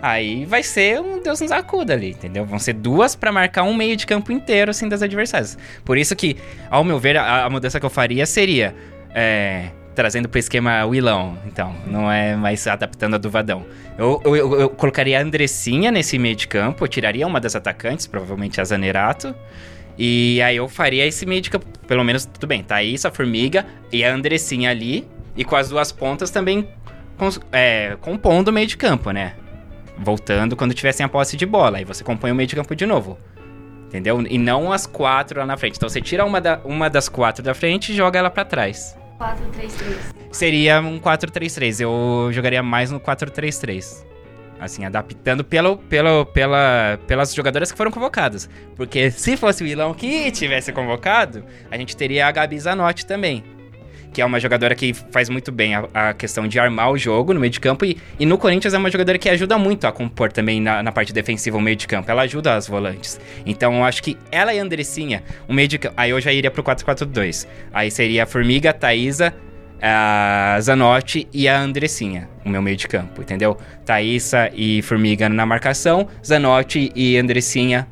aí vai ser um Deus nos acuda ali, entendeu? Vão ser duas pra marcar um meio de campo inteiro, assim, das adversárias. Por isso que, ao meu ver, a, a mudança que eu faria seria... é, trazendo pro esquema Willão, então, não é mais adaptando a do Vadão. Eu, eu, eu- eu colocaria a Andressinha nesse meio de campo, eu tiraria uma das atacantes, provavelmente a Zanerato, e aí eu faria esse meio de campo, pelo menos, tudo bem, tá isso, a Formiga e a Andressinha ali, e com as duas pontas também cons- é, compondo o meio de campo, né? Voltando quando tivessem a posse de bola, aí você compõe o meio de campo de novo. Entendeu? E não as quatro lá na frente. Então você tira uma, da- uma das quatro da frente e joga ela pra trás. 4, 3, 3. Seria um 4-3-3. Eu jogaria mais no 4-3-3. Assim, adaptando pelo, pelo, pela, pelas jogadoras que foram convocadas. Porque se fosse o Ilão que tivesse convocado, a gente teria a Gabi Zanotti também. Que é uma jogadora que faz muito bem a, a questão de armar o jogo no meio de campo. E, e no Corinthians é uma jogadora que ajuda muito a compor também na, na parte defensiva o meio de campo. Ela ajuda as volantes. Então eu acho que ela e a Andressinha, o meio de campo. Aí eu já iria pro 4-4-2. Aí seria a Formiga, Thaísa, a Zanotti e a Andressinha, o meu meio de campo, entendeu? Thaísa e Formiga na marcação, Zanotti e Andressinha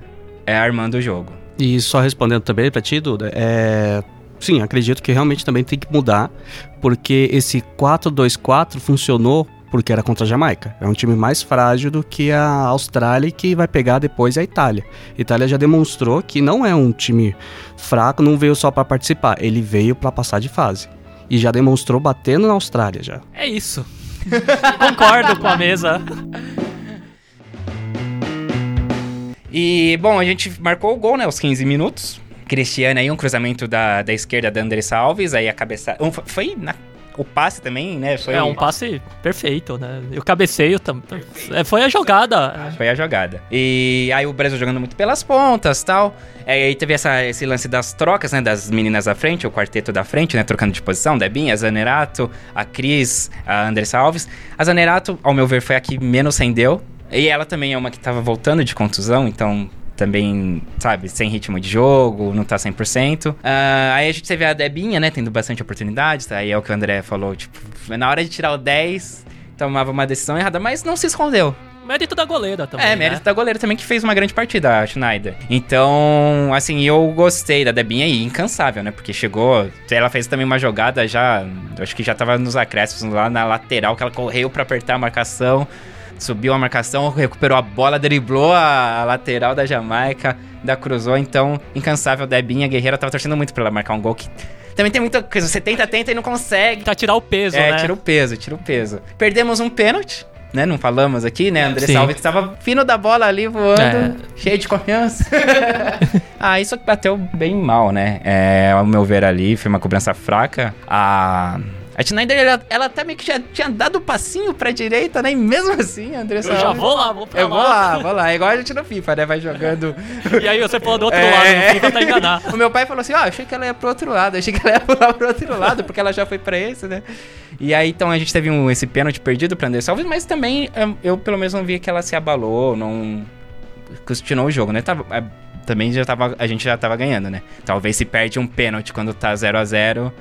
é, armando o jogo. E só respondendo também pra ti, Duda, é... Sim, acredito que realmente também tem que mudar, porque esse 4-2-4 funcionou porque era contra a Jamaica. É um time mais frágil do que a Austrália que vai pegar depois a Itália. A Itália já demonstrou que não é um time fraco, não veio só pra participar, ele veio pra passar de fase. E já demonstrou batendo na Austrália já. É isso. Concordo com a mesa. E, bom, a gente marcou o gol, né, aos 15 minutos. Cristiane aí, um cruzamento da, da esquerda da Andressa Alves, aí a cabeça... um, foi na o passe também, né? Foi, É um passe perfeito, né? E o cabeceio também. Foi a jogada. Foi a jogada. E aí o Brasil jogando muito pelas pontas tal. É, E aí teve essa, esse lance das trocas, né? Das meninas da frente, o quarteto da frente, né? Trocando de posição. Debinha, a Zanerato, a Cris, a Andressa Alves. A Zanerato, ao meu ver, foi a que menos rendeu. E ela também é uma que tava voltando de contusão, então também, sabe, sem ritmo de jogo, não tá 100%. Ah, aí a gente teve a Debinha, né, tendo bastante oportunidades, aí é o que o André falou, tipo, na hora de tirar o 10, tomava uma decisão errada, mas não se escondeu. Mérito da goleira também. É, né? mérito da goleira também que fez uma grande partida, a Schneider. Então, assim, eu gostei da Debinha e incansável, né? Porque chegou, ela fez também uma jogada já, acho que já tava nos acréscimos lá na lateral, que ela correu pra apertar a marcação, subiu a marcação, recuperou a bola, driblou a, lateral da Jamaica, da cruzou, então, incansável Debinha, guerreira, tava torcendo muito pra ela marcar um gol que também tem muita coisa, você tenta, tenta e não consegue. Pra tirar o peso, É, né? tira o peso, tira o peso. Perdemos um pênalti, né? Não falamos aqui, né? André Sim. Salve estava fino da bola ali, voando, É. cheio de confiança. ah, isso bateu bem mal, né? É, ao meu ver ali, foi uma cobrança fraca. A. A Schneider, ela, ela até meio que já tinha dado o passinho pra direita, né? E mesmo assim, André Eu já vou lá, vou pra Eu vou lá, vou lá. É igual a gente no FIFA, né? Vai jogando. E aí você pula do outro É. lado, no FIFA pra enganar. O meu pai falou assim: ó, achei que ela ia pro outro lado, achei que ela ia pular pro outro lado, porque ela já foi pra esse, né? E aí, então, a gente teve um, esse pênalti perdido pra Anderson Alves, mas também eu, eu, pelo menos não vi que ela se abalou, não questionou o jogo, né? Tava, é, também já tava, a gente já tava ganhando, né? Talvez se perde um pênalti quando tá 0 a 0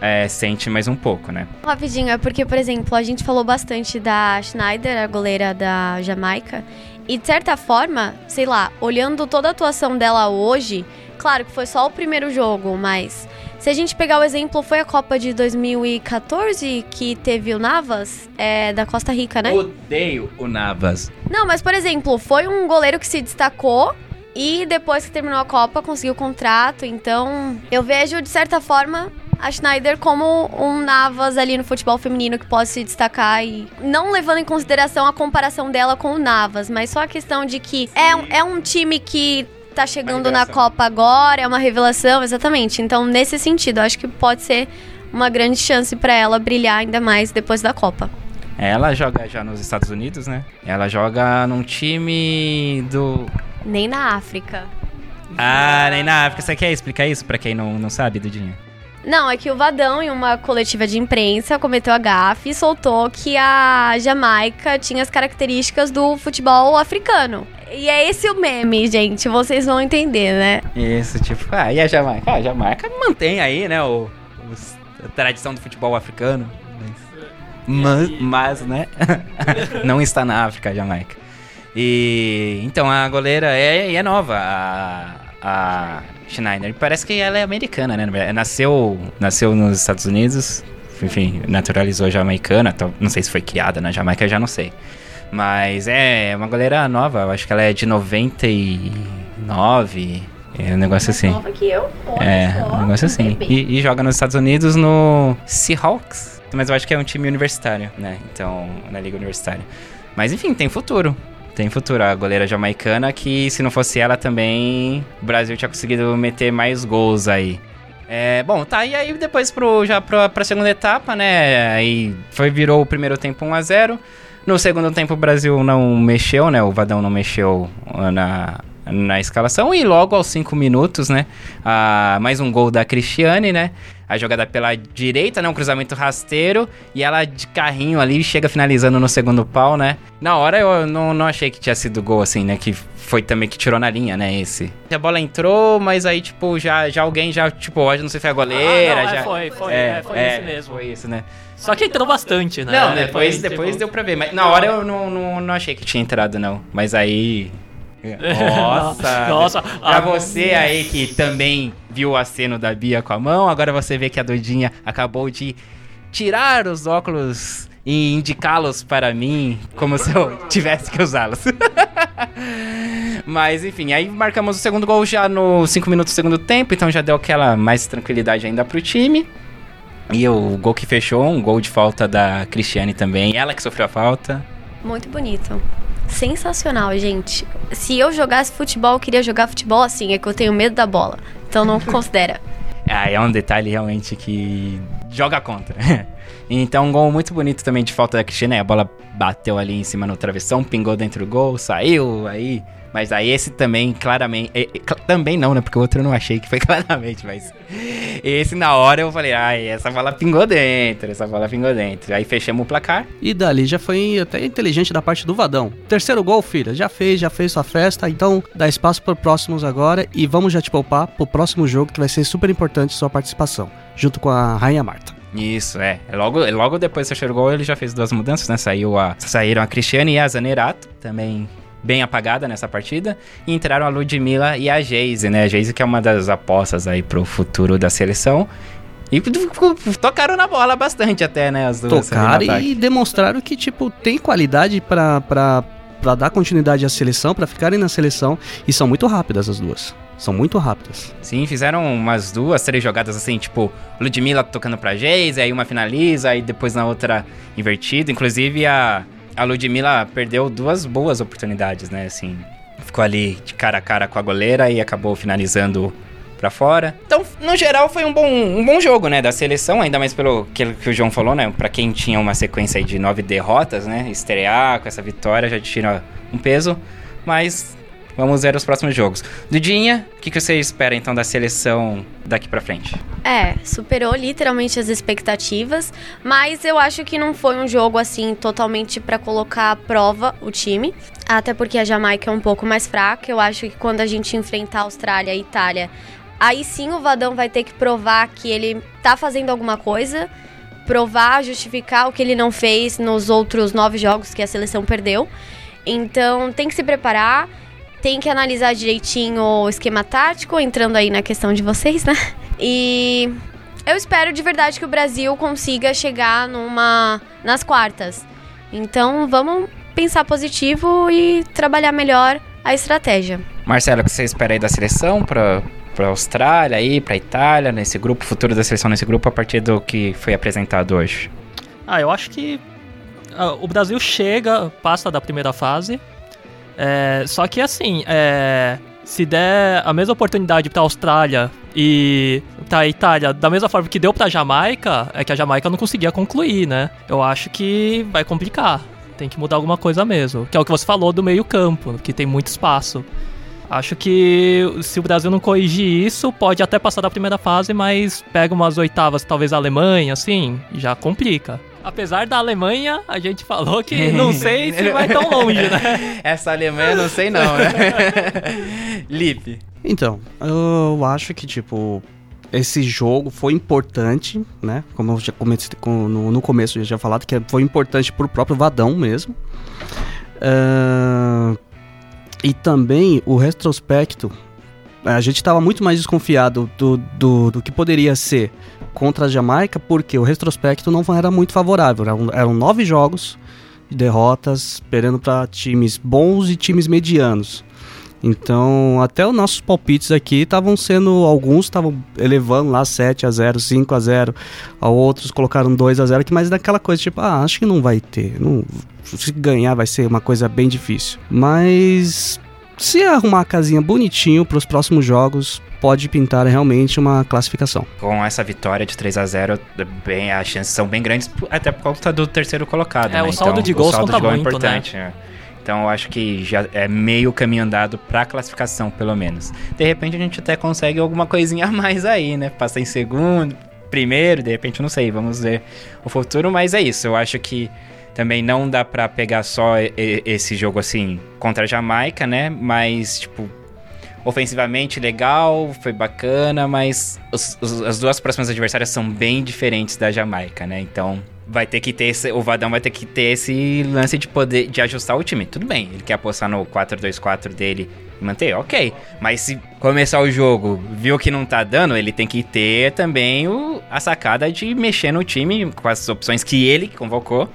é, sente mais um pouco, né? Rapidinho, é porque, por exemplo, a gente falou bastante da Schneider, a goleira da Jamaica. E de certa forma, sei lá, olhando toda a atuação dela hoje, claro que foi só o primeiro jogo, mas se a gente pegar o exemplo, foi a Copa de 2014 que teve o Navas, é, da Costa Rica, né? Odeio o Navas. Não, mas por exemplo, foi um goleiro que se destacou e depois que terminou a Copa conseguiu o contrato. Então, eu vejo de certa forma a Schneider como um Navas ali no futebol feminino que pode se destacar e não levando em consideração a comparação dela com o Navas, mas só a questão de que é, um- é um time que tá chegando na. Copa agora, é uma revelação, exatamente. Então, nesse sentido, acho que pode ser uma grande chance pra ela brilhar ainda mais depois da Copa. Ela joga já nos Estados Unidos, né? Ela joga num time do Nem na África. Ah, nem na África. Você quer explicar isso pra quem não, não sabe, Dudinha? Não, é que o Vadão, em uma coletiva de imprensa, cometeu a gafe e soltou que a Jamaica tinha as características do futebol africano. E é esse o meme, gente. Vocês vão entender, né? Isso, tipo, ah, e a Jamaica? Ah, a Jamaica mantém aí, né, o, a tradição do futebol africano. Mas, mas, né, não está na África, Jamaica. E, então, a goleira é, é nova, a, a Schneider. Parece que ela é americana, né? Nasceu, nasceu nos Estados Unidos, enfim, naturalizou jamaicana. Não sei se foi criada na Jamaica, eu já não sei. Mas é uma goleira nova, eu acho que ela é de 99. É um negócio assim. que eu? É, um negócio assim. E, e joga nos Estados Unidos no Seahawks. Mas eu acho que é um time universitário, né? Então, na liga universitária. Mas enfim, tem futuro. Tem futuro. A goleira jamaicana que, se não fosse ela também, o Brasil tinha conseguido meter mais gols aí. É, bom, tá, e aí depois pro, já pra, pra segunda etapa, né? Aí foi, virou o primeiro tempo 1 a 0 No segundo tempo o Brasil não mexeu, né? O Vadão não mexeu ah, na, na escalação. E logo aos 5 minutos, né? ah, mais um gol da Cristiane, né? A jogada pela direita, né? Um cruzamento rasteiro. E ela de carrinho ali chega finalizando no segundo pau, né? Na hora eu não, não achei que tinha sido gol, assim, né? Que foi também que tirou na linha, né? Esse. A bola entrou, mas aí, tipo, já, já alguém já, tipo, hoje não sei se foi a goleira. Ah, não, é, já... foi, foi, é, foi esse mesmo. Foi isso, né? Só que entrou bastante, né? Não, É, depois, depois tipo, deu pra ver. Mas na hora eu não, não, não achei que tinha entrado, não. Mas aí. Nossa! Nossa, Pra a- você aí que também viu o aceno da Bia com a mão, agora você vê que a Dudinha acabou de tirar os óculos e indicá-los para mim como se eu tivesse que usá-los. Mas enfim, aí marcamos o segundo gol já no 5 minutos do segundo tempo, então já deu aquela mais tranquilidade ainda pro time. E o gol que fechou, um gol de falta da Cristiane também, ela que sofreu a falta. Muito bonito. Sensacional, gente. Se eu jogasse futebol, eu queria jogar futebol assim, é que eu tenho medo da bola. Então não considera. Ah, é um detalhe realmente que joga contra. Então, um gol muito bonito também de falta da Cristina. A bola bateu ali em cima no travessão, pingou dentro do gol, saiu, aí mas aí esse também, claramente. é, cl- também não, né? Porque o outro eu não achei que foi claramente, mas. Esse na hora eu falei, ai, essa bola pingou dentro, essa bola pingou dentro. Aí fechamos o placar. E dali já foi até inteligente da parte do Vadão. Terceiro gol, filha, já fez, já fez sua festa, então dá espaço para próximos agora e vamos já te poupar pro próximo jogo que vai ser super importante sua participação, junto com a Rainha Marta. Isso, é. Logo, logo depois do terceiro gol, ele já fez duas mudanças, né? Saiu a, saíram a Cristiane e a Zanerato, também bem apagada nessa partida. E entraram a Ludmilla e a Geise, né? A Geise que é uma das apostas aí pro futuro da seleção. E tocaram na bola bastante até, né? As duas Tocaram e demonstraram que, tipo, tem qualidade pra dar continuidade à seleção, pra ficarem na seleção, e são muito rápidas as duas. São muito rápidas. Sim, fizeram umas duas, três jogadas assim, tipo, Ludmilla tocando pra Geise, aí uma finaliza, aí depois na outra invertida. Inclusive a, a Ludmilla perdeu duas boas oportunidades, né? Assim, ficou ali de cara a cara com a goleira e acabou finalizando pra fora. Então, no geral, foi um bom, um bom jogo, né? Da seleção, ainda mais pelo que, que o João falou, né? Pra quem tinha uma sequência de nove derrotas, né? Estrear com essa vitória já tira um peso, mas Vamos ver os próximos jogos. Dudinha, o que, que você espera então da seleção daqui pra frente? É, superou literalmente as expectativas, mas eu acho que não foi um jogo assim totalmente pra colocar à prova o time, até porque a Jamaica é um pouco mais fraca. Eu acho que quando a gente enfrentar a Austrália e a Itália, aí sim o Vadão vai ter que provar que ele tá fazendo alguma coisa, provar, justificar o que ele não fez nos outros nove jogos que a seleção perdeu. Então tem que se preparar tem que analisar direitinho o esquema tático, entrando aí na questão de vocês, né? E eu espero de verdade que o Brasil consiga chegar numa nas quartas. Então vamos pensar positivo e trabalhar melhor a estratégia. Marcelo, o que você espera aí da seleção pra, pra Austrália aí, pra Itália, nesse grupo, futuro da seleção nesse grupo, a partir do que foi apresentado hoje? Ah, eu acho que ah, o Brasil chega, passa da primeira fase. É, só que assim, é, se der a mesma oportunidade pra Austrália e pra Itália, da mesma forma que deu pra Jamaica, é que a Jamaica não conseguia concluir, né? Eu acho que vai complicar. Tem que mudar alguma coisa mesmo. Que é o que você falou do meio-campo, que tem muito espaço. Acho que se o Brasil não corrigir isso, pode até passar da primeira fase, mas pega umas oitavas, talvez a Alemanha, assim, já complica. Apesar da Alemanha, a gente falou que não sei se vai tão longe, né? Essa Alemanha não sei não, né? Lipe. Então, eu acho que, tipo, esse jogo foi importante, né? Como eu já comecei com- no, no começo, eu já falado que foi importante pro próprio Vadão mesmo. Ah, e também o retrospecto, a gente estava muito mais desconfiado do, do, do que poderia ser contra a Jamaica, porque o retrospecto não era muito favorável. Eram, eram nove jogos de derrotas, perdendo para times bons e times medianos. Então, até os nossos palpites aqui estavam sendo. Alguns estavam elevando lá 7 a 0 5 a 0 a outros colocaram 2 a 0 que mais daquela coisa, tipo, ah, acho que não vai ter. Não, se ganhar vai ser uma coisa bem difícil. Mas se arrumar a casinha bonitinho para os próximos jogos, pode pintar realmente uma classificação. Com essa vitória de 3 a 0 bem, as chances são bem grandes, até por conta do terceiro colocado. É, né? o saldo de o gols saldo conta de gol é muito, importante. né? Então eu acho que já é meio caminho andado pra classificação, pelo menos. De repente a gente até consegue alguma coisinha a mais aí, né? Passar em segundo, primeiro, de repente, não sei, vamos ver o futuro, mas é isso. Eu acho que também não dá pra pegar só esse jogo assim contra a Jamaica, né? Mas, tipo, ofensivamente legal, foi bacana, mas os- os- as duas próximas adversárias são bem diferentes da Jamaica, né? Então vai ter que ter esse, o Vadão vai ter que ter esse lance de poder de ajustar o time. Tudo bem, ele quer apostar no 4-2-4 dele e manter, ok. Mas se começar o jogo, viu que não tá dando, ele tem que ter também o, a sacada de mexer no time com as opções que ele convocou,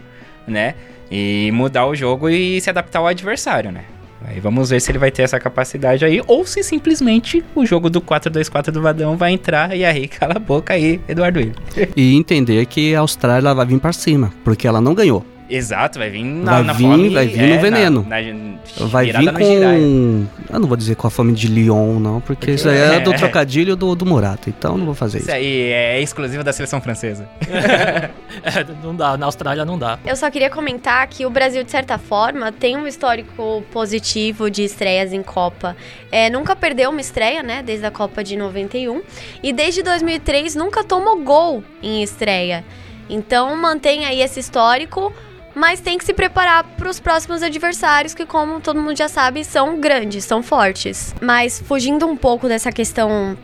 né? E mudar o jogo e se adaptar ao adversário, né? Aí vamos ver se ele vai ter essa capacidade aí, ou se simplesmente o jogo do 4-2-4 do Vadão vai entrar e aí cala a boca aí, Eduardo Willi. E entender que a Austrália vai vir para cima, porque ela não ganhou. Exato, vai vir na, Vai na vir- fome. vai vir no é, veneno. Na, na, Vai vir no com. Eu não vou dizer com a fome de Lyon, não, porque isso aí é do trocadilho do, do Morato, então não vou fazer isso. Isso aí é exclusivo da seleção francesa. É, não dá, na Austrália não dá. Eu só queria comentar que o Brasil, de certa forma, tem um histórico positivo de estreias em Copa. É, nunca perdeu uma estreia, né? Desde a Copa de 91. E desde 2003 nunca tomou gol em estreia. Então mantém aí esse histórico. Mas tem que se preparar para os próximos adversários, que, como todo mundo já sabe, são grandes, são fortes. Mas fugindo um pouco dessa questão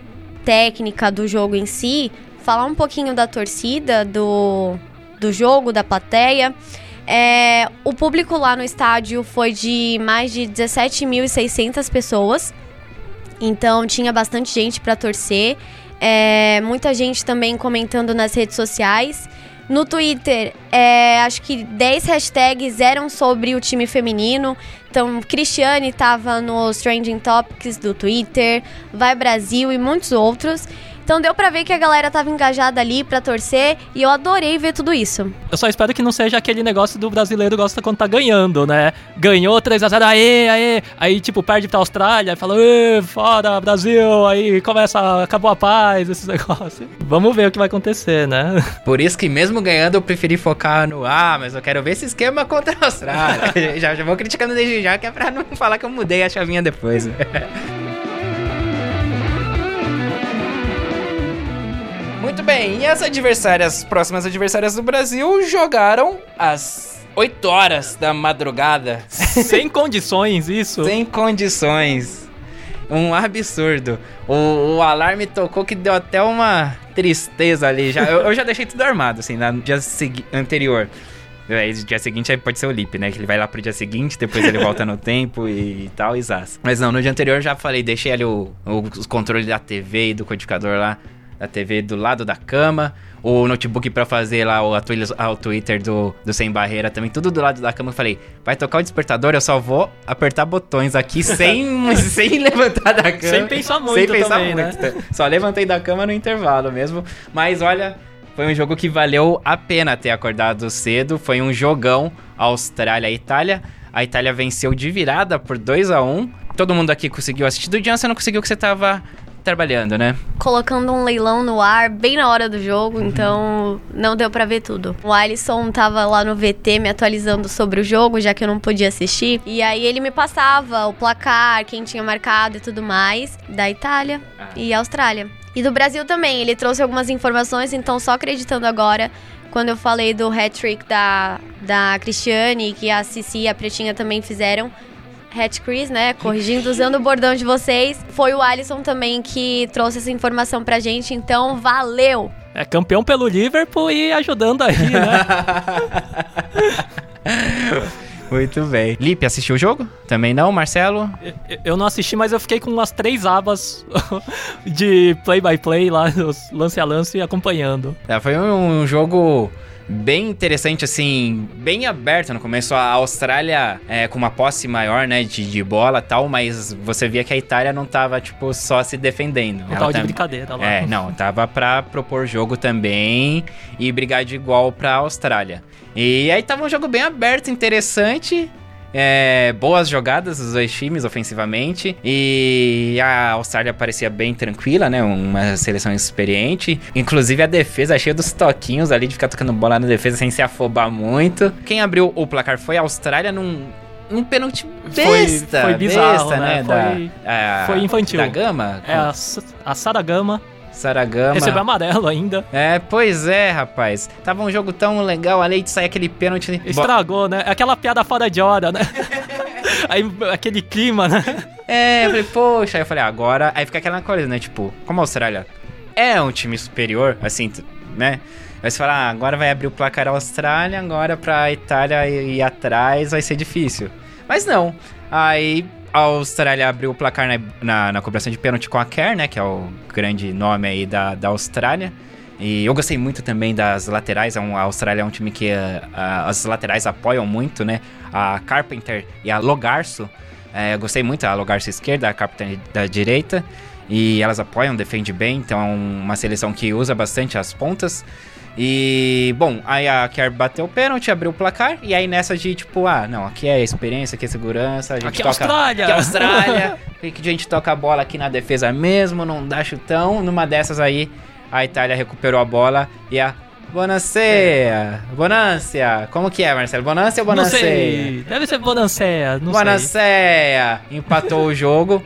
técnica do jogo em si, falar um pouquinho da torcida, do, do jogo, da plateia. É, o público lá no estádio foi de mais de 17.600 pessoas. Então tinha bastante gente para torcer. É, muita gente também comentando nas redes sociais. No Twitter, é, acho que 10 hashtags eram sobre o time feminino. Então, Cristiane estava nos Trending Topics do Twitter, Vai Brasil e muitos outros. Então deu pra ver que a galera tava engajada ali pra torcer e eu adorei ver tudo isso. Eu só espero que não seja aquele negócio do brasileiro gosta quando tá ganhando, né? Ganhou 3x0, aê, aê. Aí, tipo, perde pra Austrália, fala, ê, fora, Brasil. Aí começa, acabou a paz, esses negócios. Vamos ver o que vai acontecer, né? Por isso que mesmo ganhando eu preferi focar no ah, mas eu quero ver esse esquema contra a Austrália. já, já vou criticando desde já, que é pra não falar que eu mudei a chavinha depois. Muito bem, e as adversárias, as próximas adversárias do Brasil jogaram às 8 horas da madrugada. Sem condições, isso. Sem condições. Um absurdo. O, o alarme tocou que deu até uma tristeza ali. Já, eu, eu já deixei tudo armado, assim, no dia anterior. Aí, no dia seguinte aí pode ser o Lip, né? Que ele vai lá pro dia seguinte, depois ele volta no tempo e, tal, e zaz. Mas não, no dia anterior eu já falei, deixei ali o, o- os controles da TV e do codificador lá, da TV do lado da cama. O notebook pra fazer lá o, ah, o Twitter do, do Sem Barreira também, tudo do lado da cama. Eu falei, vai tocar o despertador, eu só vou apertar botões aqui sem, sem levantar da cama. Sem pensar muito Sem pensar também, né? muito. Só levantei da cama no intervalo mesmo. Mas olha, foi um jogo que valeu a pena ter acordado cedo. Foi um jogão Austrália e Itália. A Itália venceu de virada por 2 a 1 Todo mundo aqui conseguiu assistir. Do Jean, você não conseguiu que você tava trabalhando, né? Colocando um leilão no ar bem na hora do jogo, então não deu pra ver tudo. O Alisson tava lá no VT me atualizando sobre o jogo, já que eu não podia assistir. E aí ele me passava o placar, quem tinha marcado e tudo mais, da Itália e Austrália. E do Brasil também, ele trouxe algumas informações, então só acreditando agora, quando eu falei do hat-trick da, da Cristiane, que a Cici e a Pretinha também fizeram, Hat Chris, né? Corrigindo, usando o bordão de vocês. Foi o Alisson também que trouxe essa informação pra gente, então valeu! É campeão pelo Liverpool e ajudando aí, né? Muito bem. Lipe, assistiu o jogo? Também não, Marcelo? Eu- Eu não assisti, mas eu fiquei com umas três abas de play-by-play lá, os lance a lance, acompanhando. É, foi um, um jogo bem interessante, assim, bem aberto no começo. A Austrália é, com uma posse maior, né, de, de bola e tal, mas você via que a Itália não tava, tipo, só se defendendo. Não Ela tava de brincadeira lá. É, não, tava pra propor jogo também e brigar de igual pra Austrália. E aí tava um jogo bem aberto, interessante. É, boas jogadas dos dois times ofensivamente. E a Austrália parecia bem tranquila, né? Uma seleção experiente. Inclusive a defesa cheia dos toquinhos ali de ficar tocando bola na defesa sem se afobar muito. Quem abriu o placar foi a Austrália num. Um pênalti Foi- besta, foi bizarro, besta, né? Da- Foi- a- foi infantil. Da Gama? É, a, a Saragama Saragama. recebeu amarelo ainda. É, pois é, rapaz. Tava um jogo tão legal ali de sair aquele pênalti. Bo- Estragou, né? É Aquela piada fora de hora, né? Aí aquele clima, né? É, eu falei, poxa. Aí eu falei, agora. Aí fica aquela coisa, né? Tipo, como a Austrália é um time superior, assim, né? Aí você fala, ah, agora vai abrir o placar a Austrália, agora pra Itália ir atrás vai ser difícil. Mas não. Aí a Austrália abriu o placar na, na, na cobrança de pênalti com a Kerr, né? Que é o grande nome aí da, da Austrália. E eu gostei muito também das laterais. é A Austrália é um time que eh, a- as laterais apoiam muito, né? A Carpenter e a Logarço. eh, eu gostei muito. A Logarço esquerda, a Carpenter da direita. E elas apoiam, defende bem. Então é um- uma seleção que usa bastante as pontas. E, bom, aí a Kerr bateu o pênalti, abriu o placar, e aí nessa de tipo, ah, não, aqui é experiência, aqui é segurança, a gente Aqui é toca. Austrália! Aqui é Austrália, que a gente toca a bola aqui na defesa mesmo, não dá chutão. Numa dessas aí, a Itália recuperou a bola e a. Bonacea! Bonância! Como que é, Marcelo? Bonância ou Não sei. Deve ser Bonanceia, não sei. Bonacea! Empatou o jogo.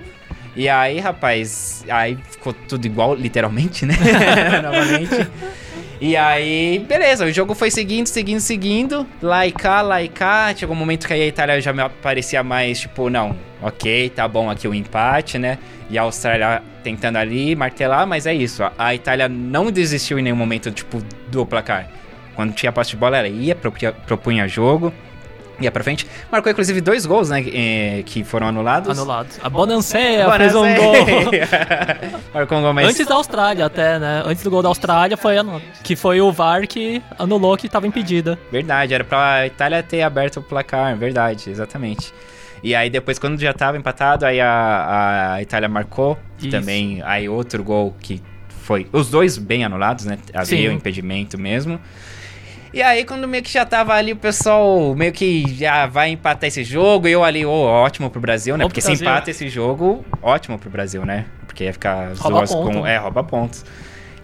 E aí, rapaz, aí ficou tudo igual, literalmente, né? Novamente. E aí, beleza, o jogo foi seguindo, seguindo, seguindo. Lá e cá, lá e cá. Chegou um momento que aí a Itália já me parecia mais, tipo, não, ok, tá bom aqui o empate, né? E a Austrália tentando ali martelar, mas é isso. a- Itália não desistiu em nenhum momento, tipo, do placar. Quando tinha posse de bola, ela ia, propunha, propunha jogo, ia pra frente. Marcou, inclusive, dois gols, né? eh, Que foram anulados. Anulados. A Bonanceia fez um gol. Marcou um gol, mas... Antes da Austrália até, né? Antes do gol da Austrália foi que foi o VAR que anulou que tava impedida. Verdade, era pra Itália ter aberto o placar, verdade, exatamente. E aí depois, quando já tava empatado, aí a, a Itália marcou. Isso. Também, aí outro gol que foi... Os dois bem anulados, né? Havia Sim. o impedimento mesmo. E aí, quando meio que já tava ali, o pessoal meio que já vai empatar esse jogo. E eu ali, ô, ótimo pro Brasil, né? Porque se empata esse jogo, ótimo pro Brasil, né? Porque ia ficar Rouba ponto. com... É, rouba pontos.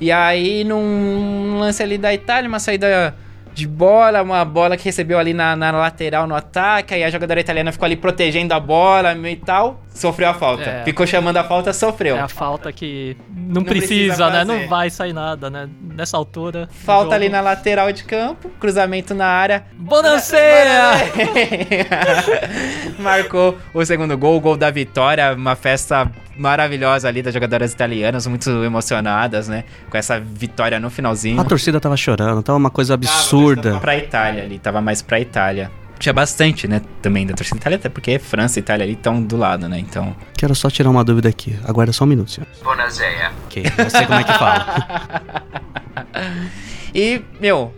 E aí, num lance ali da Itália, uma saída de bola, uma bola que recebeu ali na, na lateral no ataque, aí a jogadora italiana ficou ali protegendo a bola e tal, sofreu a falta. É. Ficou chamando a falta, sofreu. É a falta que não, Não precisa precisa, né? Não vai sair nada, né? Nessa altura. Falta ali na lateral de campo, cruzamento na área. Bonanceia! Marcou o segundo gol, o gol da vitória, uma festa maravilhosa ali das jogadoras italianas, muito emocionadas, né? Com essa vitória no finalzinho. A torcida tava chorando, tava uma coisa absurda. Tava pra Itália ali, tava mais pra Itália. Tinha bastante, né, também da torcida itália, até porque França e Itália ali estão do lado, né? Então. Quero só tirar uma dúvida aqui. Aguarda só um minuto, senhor. Bonazeia. Ok, eu sei como é que fala. E, meu,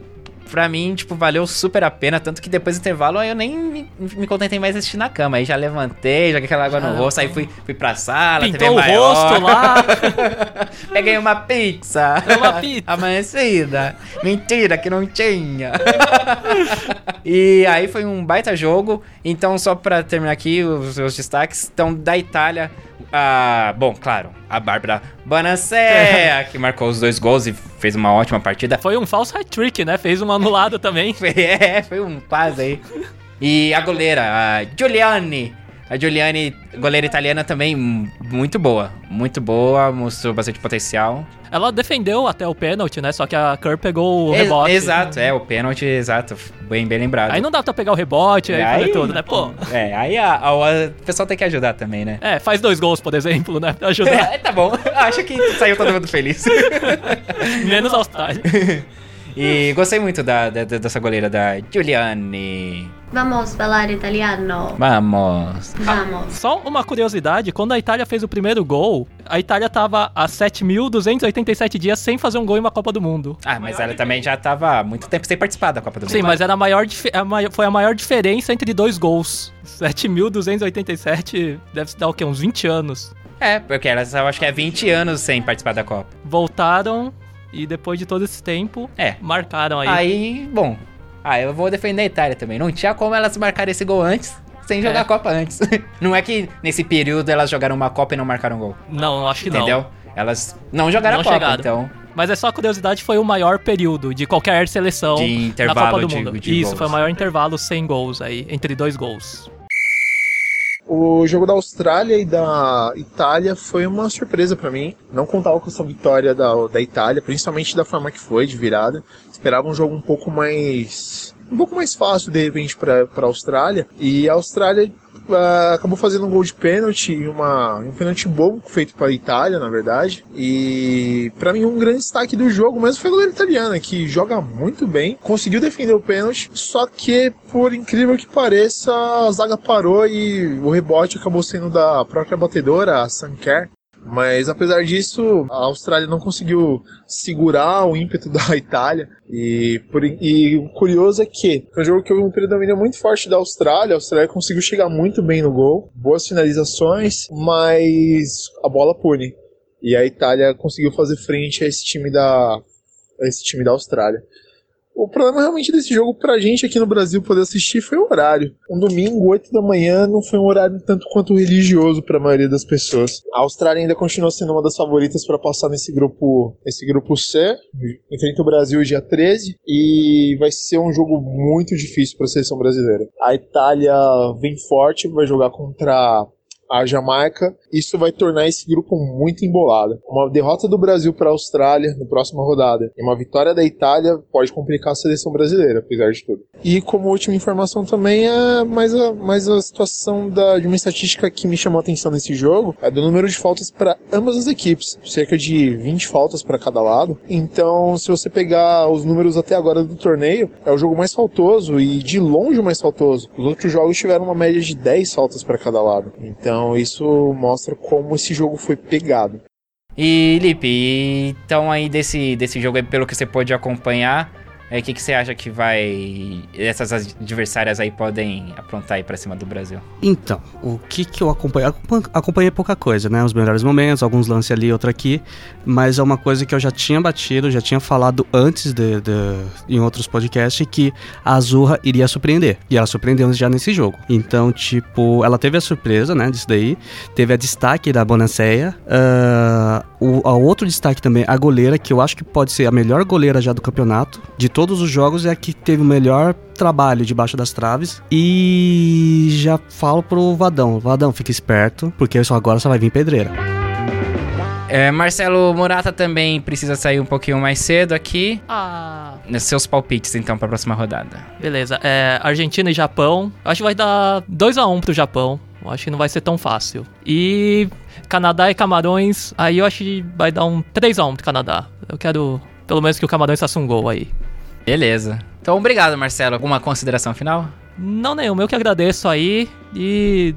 pra mim, tipo, valeu super a pena. Tanto que depois do intervalo eu nem me, me contentei mais assistir na cama. Aí já levantei, joguei aquela água no Ah, rosto, aí fui, fui pra sala, Pintou TV o maior. rosto lá. Peguei uma pizza. Uma pizza. Amanhecida. Mentira, que não tinha. e aí foi um baita jogo. Então, só pra terminar aqui, os, os destaques. Então, da Itália. A- bom, claro, a Bárbara Banacea, que marcou os dois gols e fez uma ótima partida. Foi um falso hat-trick, né? Fez um anulado também. Foi- É, foi um quase aí. E a goleira, a Giuliani. A Giuliani, goleira italiana também, muito boa. Muito boa, mostrou bastante potencial. Ela defendeu até o pênalti, né? Só que a Kerr pegou o Ex- rebote. Exato, é, o pênalti, exato. Bem, bem lembrado. Aí não dá pra pegar o rebote, aí, fazer tudo, né? Pô. É, aí a, a- o pessoal tem que ajudar também, né? É, faz dois gols, por exemplo, né? Pra ajudar. É, tá bom. Acho que saiu todo mundo feliz. Menos a Austrália. E gostei muito da, da- dessa goleira, da Giuliani. Vamos falar italiano. Vamos. Vamos. Só uma curiosidade, quando a Itália fez o primeiro gol, a Itália tava há 7.287 dias sem fazer um gol em uma Copa do Mundo. Ah, mas ela também já tava há muito tempo sem participar da Copa do Mundo. Sim, mas era a maior, a mai- foi a maior diferença entre dois gols. 7.287 deve dar o quê? Uns 20 anos. É, porque ela eu acho que é 20 anos sem participar da Copa. Voltaram e depois de todo esse tempo, É. marcaram aí. Aí, bom. Ah, eu vou defender a Itália também. Não tinha como elas marcarem esse gol antes, sem jogar É. a Copa antes. Não é que nesse período elas jogaram uma Copa e não marcaram gol. Não, acho que não. Entendeu? Elas não jogaram Não a Copa, chegaram. então. Mas é só curiosidade, foi o maior período de qualquer seleção De na intervalo, Copa do digo, Mundo. de Isso, gols. foi o maior intervalo sem gols aí, entre dois gols. O jogo da Austrália e da Itália foi uma surpresa pra mim. Não contava com essa vitória da, da Itália, principalmente da forma que foi, de virada. Esperava um jogo um pouco mais. um pouco mais fácil, de repente, pra, pra Austrália. E a Austrália ah, acabou fazendo um gol de pênalti, uma, um pênalti bobo feito pra Itália, na verdade. E pra mim, um grande destaque do jogo mesmo foi a goleira italiana, que joga muito bem, conseguiu defender o pênalti, só que, por incrível que pareça, a zaga parou e o rebote acabou sendo da própria batedora, a Sanker. Mas apesar disso, a Austrália não conseguiu segurar o ímpeto da Itália. E, por, e o curioso é que foi um jogo que houve um predomínio muito forte da Austrália. A Austrália conseguiu chegar muito bem no gol, boas finalizações, mas a bola pune. E a Itália conseguiu fazer frente a esse time da, a esse time da Austrália. O problema realmente desse jogo pra gente aqui no Brasil poder assistir foi o horário. Um domingo, 8 da manhã, não foi um horário tanto quanto religioso para a maioria das pessoas. A Austrália ainda continua sendo uma das favoritas para passar nesse grupo, nesse grupo C. Enfrenta o Brasil dia 13 e vai ser um jogo muito difícil para a seleção brasileira. A Itália vem forte, vai jogar contra a Jamaica, isso vai tornar esse grupo muito embolado. Uma derrota do Brasil para a Austrália na próxima rodada e uma vitória da Itália pode complicar a seleção brasileira, apesar de tudo. E como última informação também é mais a, mais a situação da, de uma estatística que me chamou a atenção nesse jogo, é do número de faltas para ambas as equipes, cerca de 20 faltas para cada lado. Então, se você pegar os números até agora do torneio, é o jogo mais faltoso e de longe o mais faltoso. Os outros jogos tiveram uma média de 10 faltas para cada lado. Então, então isso mostra como esse jogo foi pegado. E Lipe, então aí desse, desse jogo, pelo que você pôde acompanhar, o é, que, que você acha que vai. Essas adversárias aí podem aprontar aí pra cima do Brasil? Então, o que que eu acompanhei? Acompanhei pouca coisa, né? Os melhores momentos, alguns lances ali, outro aqui. Mas é uma coisa que eu já tinha batido, já tinha falado antes de, de em outros podcasts, que a Azurra iria surpreender. E ela surpreendeu já nesse jogo. Então, tipo, ela teve a surpresa, né? Disso daí. Teve a destaque da Bonaceia. Uh, o a outro destaque também, a goleira, que eu acho que pode ser a melhor goleira já do campeonato. De todo todos os jogos é a que teve o melhor trabalho debaixo das traves. E já falo pro Vadão, Vadão, fica esperto, porque só agora só vai vir pedreira. É, Marcelo Murata também precisa sair um pouquinho mais cedo aqui. Ah. Seus palpites, então, para a próxima rodada. Beleza. É, Argentina e Japão. Acho que vai dar 2 a 1 um pro Japão. Acho que não vai ser tão fácil. E Canadá e Camarões. Aí eu acho que vai dar um 3 a 1 pro Canadá. Eu quero pelo menos que o Camarões faça um gol aí. Beleza. Então, obrigado, Marcelo. Alguma consideração final? Não, nenhuma. Eu que agradeço aí e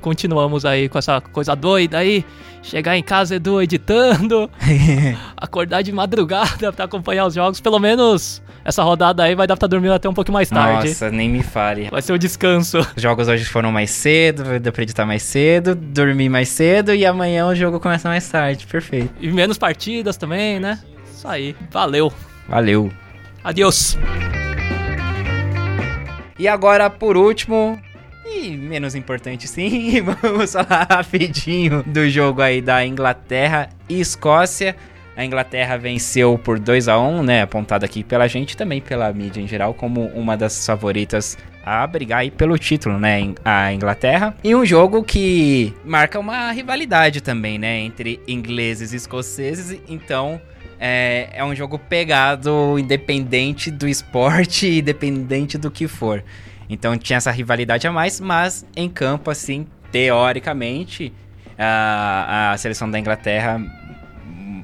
continuamos aí com essa coisa doida aí. Chegar em casa, Edu, editando. acordar de madrugada pra acompanhar os jogos. Pelo menos essa rodada aí vai dar pra dormir até um pouco mais tarde. Nossa, nem me fale. Vai ser o descanso. Os jogos hoje foram mais cedo, vai dar pra editar mais cedo, dormir mais cedo e amanhã o jogo começa mais tarde. Perfeito. E menos partidas também, né? Isso aí. Valeu. Valeu. Adiós. E agora, por último, e menos importante sim, vamos falar rapidinho do jogo aí da Inglaterra e Escócia. A Inglaterra venceu por 2 a 1 né? Apontado aqui pela gente também pela mídia em geral, como uma das favoritas a brigar aí pelo título, né? A Inglaterra. E um jogo que marca uma rivalidade também, né? Entre ingleses e escoceses. Então, é, é um jogo pegado, independente do esporte, independente do que for. Então tinha essa rivalidade a mais, mas em campo, assim, teoricamente, a, a seleção da Inglaterra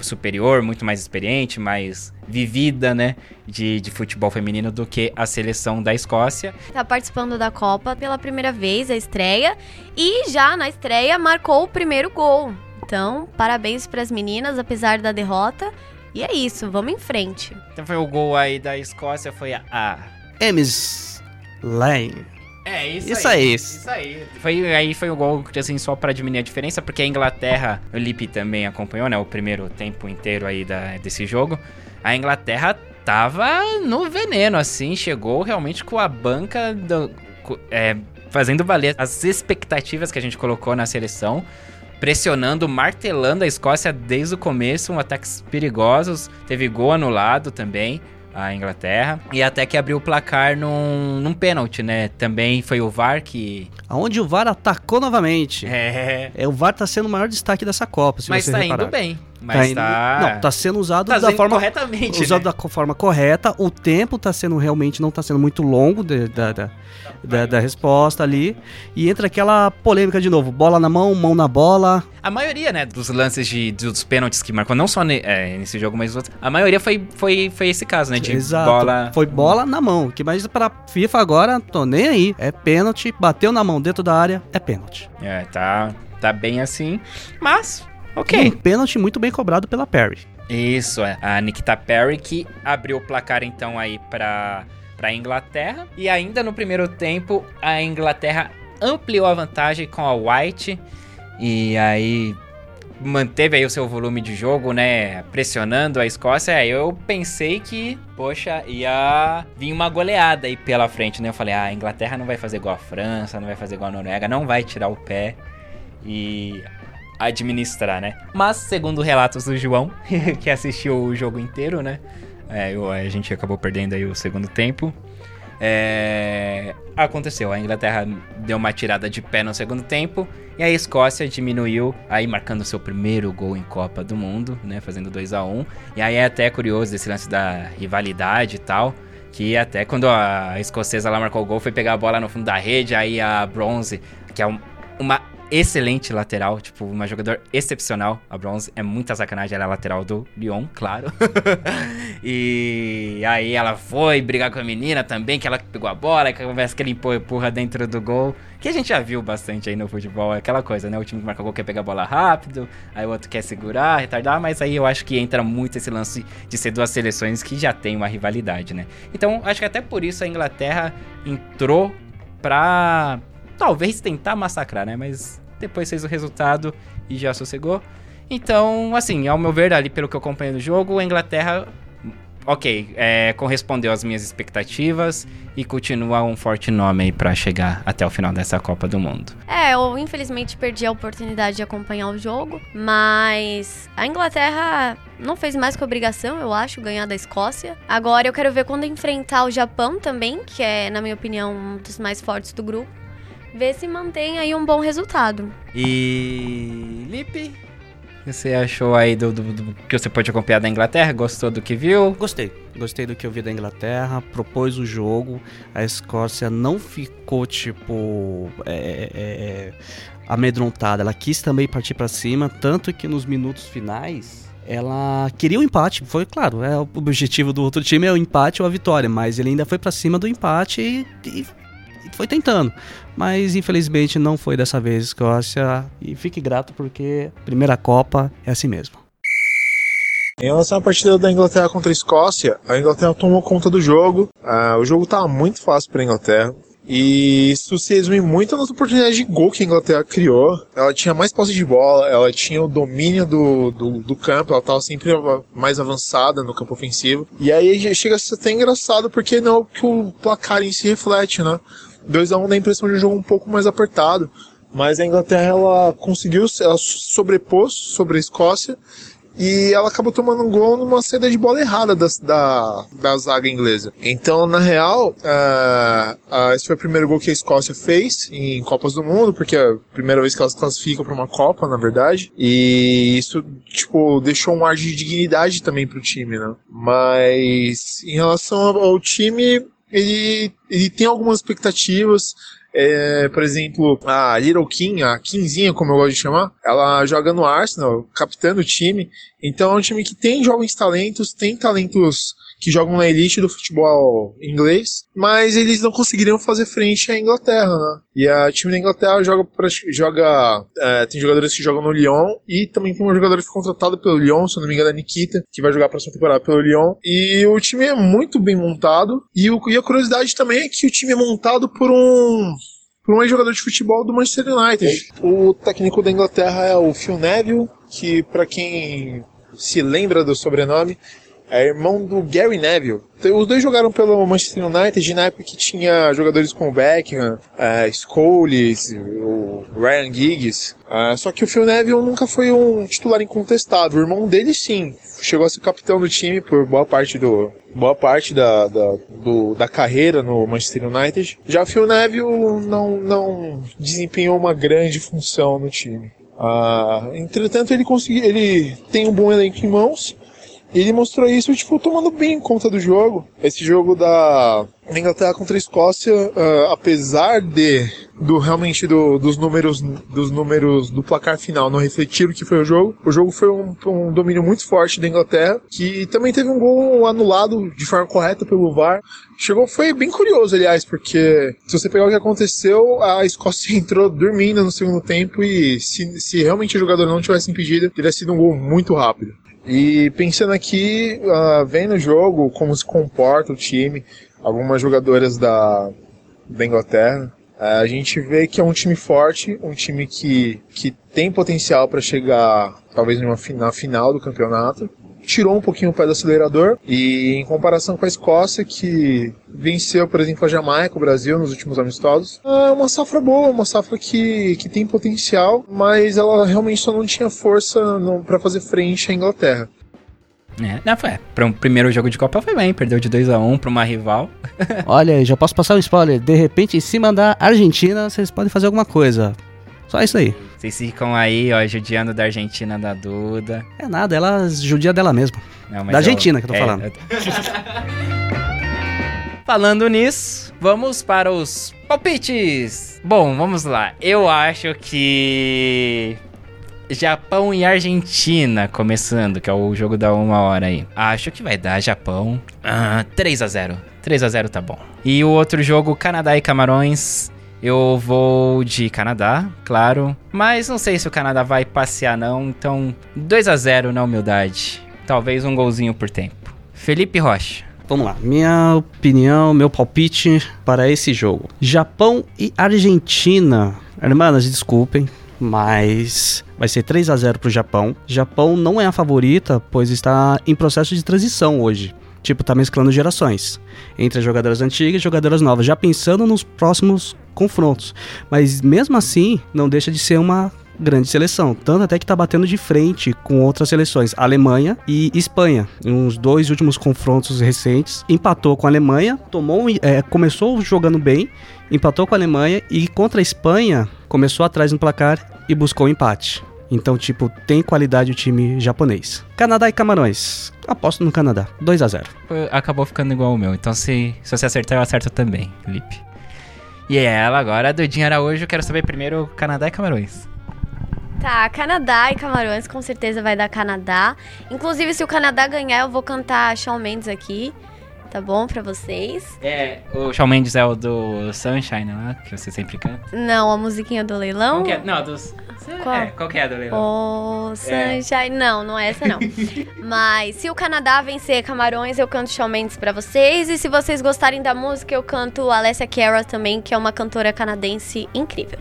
superior, muito mais experiente, mais vivida, né, de, de futebol feminino do que a seleção da Escócia. Tá participando da Copa pela primeira vez, a estreia, e já na estreia marcou o primeiro gol. Então, parabéns para as meninas, apesar da derrota. E é isso, vamos em frente. Então foi o gol aí da Escócia, foi a. a... Ems Lane. É, isso, isso aí. aí. Isso aí. Foi, aí foi o gol, assim, só para diminuir a diferença, porque a Inglaterra, o Lipe também acompanhou, né, o primeiro tempo inteiro aí da, desse jogo. A Inglaterra tava no veneno, assim, chegou realmente com a banca do, é, fazendo valer as expectativas que a gente colocou na seleção pressionando, martelando a Escócia desde o começo, um ataques perigosos, teve gol anulado também a Inglaterra. E até que abriu o placar num, num pênalti, né? Também foi o VAR que. Aonde o VAR atacou novamente. É. é o VAR tá sendo o maior destaque dessa Copa, se Mas você tá reparar. indo bem. Mas tá indo... tá. Não, tá sendo usado tá da forma. corretamente. Usado né? da forma correta. O tempo tá sendo realmente. Não tá sendo muito longo de, da, da, da, da resposta ali. E entra aquela polêmica de novo: bola na mão, mão na bola. A maioria, né, dos lances de, dos pênaltis que marcou, não só ne, é, nesse jogo, mas outros, a maioria foi, foi, foi esse caso, né, de Exato. bola... Foi bola na mão, que mais pra FIFA agora, tô nem aí, é pênalti, bateu na mão dentro da área, é pênalti. É, tá, tá bem assim, mas, ok. E um pênalti muito bem cobrado pela Perry. Isso, é, a Nikita Perry que abriu o placar então aí pra, pra Inglaterra, e ainda no primeiro tempo, a Inglaterra ampliou a vantagem com a White... E aí manteve aí o seu volume de jogo, né? Pressionando a Escócia. Aí eu pensei que, poxa, ia vir uma goleada aí pela frente, né? Eu falei, ah, a Inglaterra não vai fazer igual a França, não vai fazer igual a Noruega, não vai tirar o pé e administrar, né? Mas, segundo relatos do João, que assistiu o jogo inteiro, né? É, a gente acabou perdendo aí o segundo tempo. É, aconteceu, a Inglaterra deu uma tirada de pé no segundo tempo e a Escócia diminuiu, aí marcando seu primeiro gol em Copa do Mundo, né, fazendo 2 a 1 E aí é até curioso esse lance da rivalidade e tal, que até quando a escocesa lá marcou o gol foi pegar a bola no fundo da rede, aí a Bronze, que é um- uma excelente lateral, tipo, uma jogadora excepcional, a Bronze, é muita sacanagem, ela é lateral do Lyon, claro. e aí ela foi brigar com a menina também, que ela pegou a bola, que conversa que ele empurra, dentro do gol. Que a gente já viu bastante aí no futebol, é aquela coisa, né? O time que marca gol quer pegar a bola rápido, aí o outro quer segurar, retardar, mas aí eu acho que entra muito esse lance de ser duas seleções que já tem uma rivalidade, né? Então, acho que até por isso a Inglaterra entrou pra talvez tentar massacrar, né? Mas depois fez o resultado e já sossegou. Então, assim, ao meu ver, ali pelo que eu acompanho do jogo, a Inglaterra, ok, é, correspondeu às minhas expectativas e continua um forte nome aí pra chegar até o final dessa Copa do Mundo. É, eu infelizmente perdi a oportunidade de acompanhar o jogo, mas a Inglaterra não fez mais que obrigação, eu acho, ganhar da Escócia. Agora eu quero ver quando enfrentar o Japão também, que é, na minha opinião, um dos mais fortes do grupo. Ver se mantém aí um bom resultado. E. Lipe? O que você achou aí do, do- do que você pode acompanhar da Inglaterra? Gostou do que viu? Gostei. Gostei do que eu vi da Inglaterra. Propôs o jogo. A Escócia não ficou, tipo. é, é, é, amedrontada. Ela quis também partir pra cima. Tanto que nos minutos finais. Ela queria o empate, foi claro, é o objetivo do outro time é o empate ou a vitória, mas ele ainda foi pra cima do empate e- e foi tentando. Mas infelizmente não foi dessa vez, Escócia. E fique grato porque primeira Copa é assim mesmo. Em relação à partida da Inglaterra contra a Escócia, a Inglaterra tomou conta do jogo. Ah, o jogo estava muito fácil para a Inglaterra. E isso se resume muito nas oportunidades de gol que a Inglaterra criou. Ela tinha mais posse de bola, ela tinha o domínio do, do, do campo, ela estava sempre mais avançada no campo ofensivo. E aí chega a ser até engraçado porque não é o que o placar em si reflete, né? 2x1 dá a impressão de um jogo um pouco mais apertado. Mas a Inglaterra ela conseguiu, ela sobrepôs sobre a Escócia e ela acabou tomando um gol numa saída de bola errada da, da, da zaga inglesa. Então, na real, ah, ah, esse foi o primeiro gol que a Escócia fez em Copas do Mundo, porque é a primeira vez que elas classificam para uma Copa, na verdade. E isso, tipo, deixou um ar de dignidade também pro time, né? Mas, em relação ao time, ele, ele tem algumas expectativas. É, por exemplo, a Little Kim, a Kinzinha, como eu gosto de chamar, ela joga no Arsenal, capitã do time. Então é um time que tem jovens talentos, tem talentos que jogam na elite do futebol inglês, mas eles não conseguiriam fazer frente à Inglaterra, né? E a time da Inglaterra joga, joga é, tem jogadores que jogam no Lyon e também tem uma jogadora que foi contratada pelo Lyon, se não me engano, a Nikita, que vai jogar a próxima temporada pelo Lyon. E o time é muito bem montado. E, o- e a curiosidade também é que o time é montado por um por um jogador de futebol do Manchester United. O técnico da Inglaterra é o Phil Neville, que para quem se lembra do sobrenome, é irmão do Gary Neville. Então, Os dois jogaram pelo Manchester United na época que tinha jogadores como Beckham, eh, Scholes, o Ryan Giggs. Ah, só que o Phil Neville nunca foi um titular incontestado. O irmão dele sim, chegou a ser capitão do time por boa parte do boa parte da, da, do- da carreira no Manchester United. Já o Phil Neville não, não desempenhou uma grande função no time. Ah, entretanto, ele conseguiu, ele tem um bom elenco em mãos. E ele mostrou isso, tipo, tomando bem conta do jogo. Esse jogo da Inglaterra contra a Escócia, ah, apesar de do realmente do- dos números dos números do placar final não refletir o que foi o jogo, o jogo foi um, um domínio muito forte da Inglaterra, que também teve um gol anulado de forma correta pelo VAR. Chegou, foi bem curioso, aliás, porque se você pegar o que aconteceu, a Escócia entrou dormindo no segundo tempo e se, se realmente o jogador não tivesse impedido, teria sido um gol muito rápido. E pensando aqui, ah, vendo o jogo, como se comporta o time, algumas jogadoras da, da Inglaterra, ah, a gente vê que é um time forte, um time que, que tem potencial para chegar talvez numa na final do campeonato. Tirou um pouquinho o pé do acelerador e em comparação com a Escócia, que venceu, por exemplo, a Jamaica, o Brasil nos últimos amistosos, é uma safra boa, uma safra que, que tem potencial, mas ela realmente só não tinha força para fazer frente à Inglaterra. É, não, foi. Para um primeiro jogo de Copa foi bem, perdeu de 2 a 1 para uma rival. Olha, já posso passar um spoiler. De repente, em cima da Argentina, vocês podem fazer alguma coisa. Só isso aí. Vocês ficam aí, ó, judiando da Argentina da Duda. É nada, ela judia dela mesma. Não, Da eu- Argentina que eu tô é, falando. eu- Falando nisso, vamos para os palpites. Bom, vamos lá. Eu acho que Japão e Argentina começando, que é o jogo da uma hora aí. Acho que vai dar Japão ah, 3 a 0. 3 a 0 tá bom. E o outro jogo Canadá e Camarões. Eu vou de Canadá, claro. Mas não sei se o Canadá vai passear, não. Então, 2 a 0 na humildade. Talvez um golzinho por tempo. Felipe Rocha. Vamos lá. Minha opinião, meu palpite para esse jogo: Japão e Argentina. Hermanas, desculpem, mas vai ser 3 a 0 pro Japão. Japão não é a favorita, pois está em processo de transição hoje. Tipo, tá mesclando gerações entre as jogadoras antigas e jogadoras novas, já pensando nos próximos confrontos. Mas mesmo assim, não deixa de ser uma grande seleção, tanto até que tá batendo de frente com outras seleções, Alemanha e Espanha. Uns dois últimos confrontos recentes, empatou com a Alemanha, tomou, um- é, começou jogando bem, empatou com a Alemanha e contra a Espanha começou atrás no placar e buscou o empate. Então, tipo, tem qualidade o time japonês. Canadá e Camarões. Aposto no Canadá. 2 a 0 Foi- Acabou ficando igual o meu. Então, se, se você acertar, eu acerto também, Felipe. E ela agora, Dudinha Araújo. Quero saber primeiro Canadá e Camarões. Tá, Canadá e Camarões com certeza vai dar Canadá. Inclusive, se o Canadá ganhar, eu vou cantar Shawn Mendes aqui. Tá bom pra vocês? É, o Shawn Mendes é o do Sunshine lá, que você sempre canta. Não, a musiquinha do leilão. Qual que é? Não, dos... Qual? É, qual que é a do leilão? Oh, Sunshine. Não, não é essa não. Mas se o Canadá vencer Camarões, eu canto Shawn Mendes pra vocês. E se vocês gostarem da música, eu canto Alessia Cara também, que é uma cantora canadense incrível.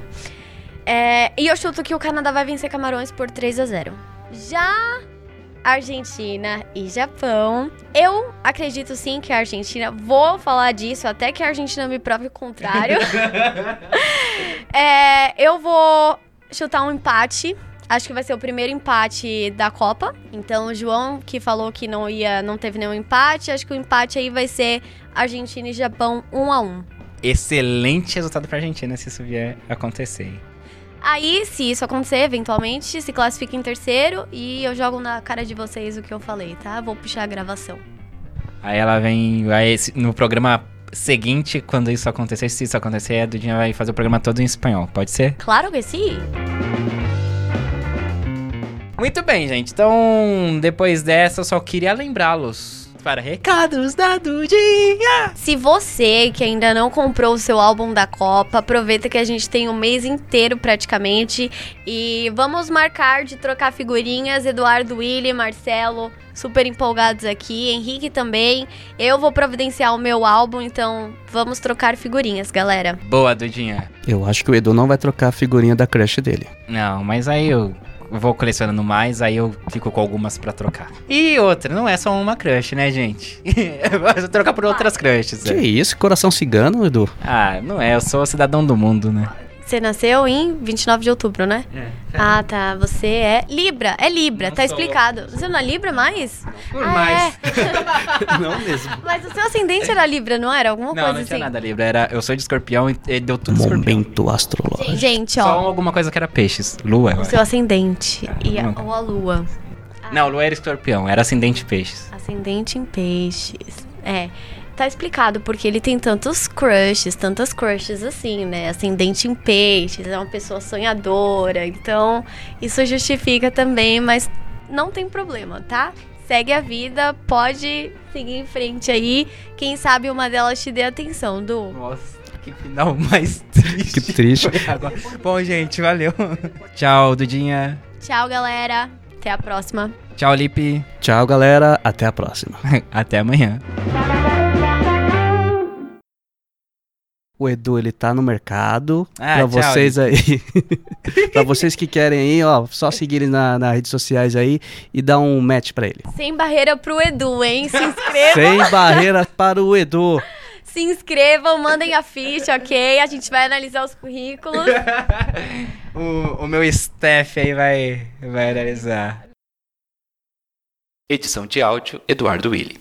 É, e eu chuto que o Canadá vai vencer Camarões por 3 a 0. Já Argentina e Japão. Eu acredito sim que a Argentina. Vou falar disso até que a Argentina me prove o contrário. É, eu vou chutar um empate. Acho que vai ser o primeiro empate da Copa. Então, o João, que falou que não ia, não teve nenhum empate, acho que o empate aí vai ser Argentina e Japão 1 a 1. Excelente resultado pra Argentina se isso vier acontecer. Aí, se isso acontecer, eventualmente, se classifica em terceiro e eu jogo na cara de vocês o que eu falei, tá? Vou puxar a gravação. Aí ela vem. Aí no programa seguinte, quando isso acontecer, se isso acontecer, a Dudinha vai fazer o programa todo em espanhol. Pode ser? Claro que sim. Muito bem, gente. Então, depois dessa, eu só queria lembrá-los para recados da Dudinha. Se você que ainda não comprou o seu álbum da Copa, aproveita que a gente tem um mês inteiro praticamente e vamos marcar de trocar figurinhas. Eduardo, Willi, Marcelo, super empolgados aqui, Henrique também. Eu vou providenciar o meu álbum, então vamos trocar figurinhas, galera. Boa, Dudinha. Eu acho que o Edu não vai trocar a figurinha da crush dele. Não, mas aí eu vou colecionando mais, aí eu fico com algumas pra trocar. E outra, não é só uma crush, né, gente? eu vou trocar por outras crushes. Que é. isso, coração cigano, Edu? Ah, não é, eu sou cidadão do mundo, né? Você nasceu em 29 de outubro, né? Ah, tá. Você é Libra. É Libra, Não tá explicado. Você não é Libra mais? Por Ah, mais. é. não mesmo. Mas o seu ascendente era Libra, não era? Alguma Não, coisa não assim? tinha nada, Libra. Era, eu sou de escorpião e, deu tudo escorpião. Momento astrológico. Gente, Só ó. alguma coisa que era peixes. Lua, O seu ascendente e a, ou a lua. Não, Lua era escorpião, era ascendente peixes. Ascendente em peixes. É. Tá explicado porque ele tem tantos crushes, tantas crushes assim, né? Ascendente em peixes, é uma pessoa sonhadora. Então, isso justifica também, mas não tem problema, tá? Segue a vida, pode seguir em frente aí. Quem sabe uma delas te dê atenção, Du. Nossa, que final mais triste. Que triste. Bom, gente, valeu. Tchau, Dudinha. Tchau, galera. Até a próxima. Tchau, Lipe. Tchau, galera. Até a próxima. Até amanhã. O Edu, ele tá no mercado. Ah, pra tchau, vocês aí. pra vocês que querem aí, ó, só seguir ele na, nas redes sociais aí e dar um match pra ele. Sem barreira pro Edu, hein? Se inscrevam. Sem barreira para o Edu. Se inscrevam, mandem a ficha, ok? A gente vai analisar os currículos. O, o meu staff aí vai, vai analisar. Edição de áudio Eduardo Willi.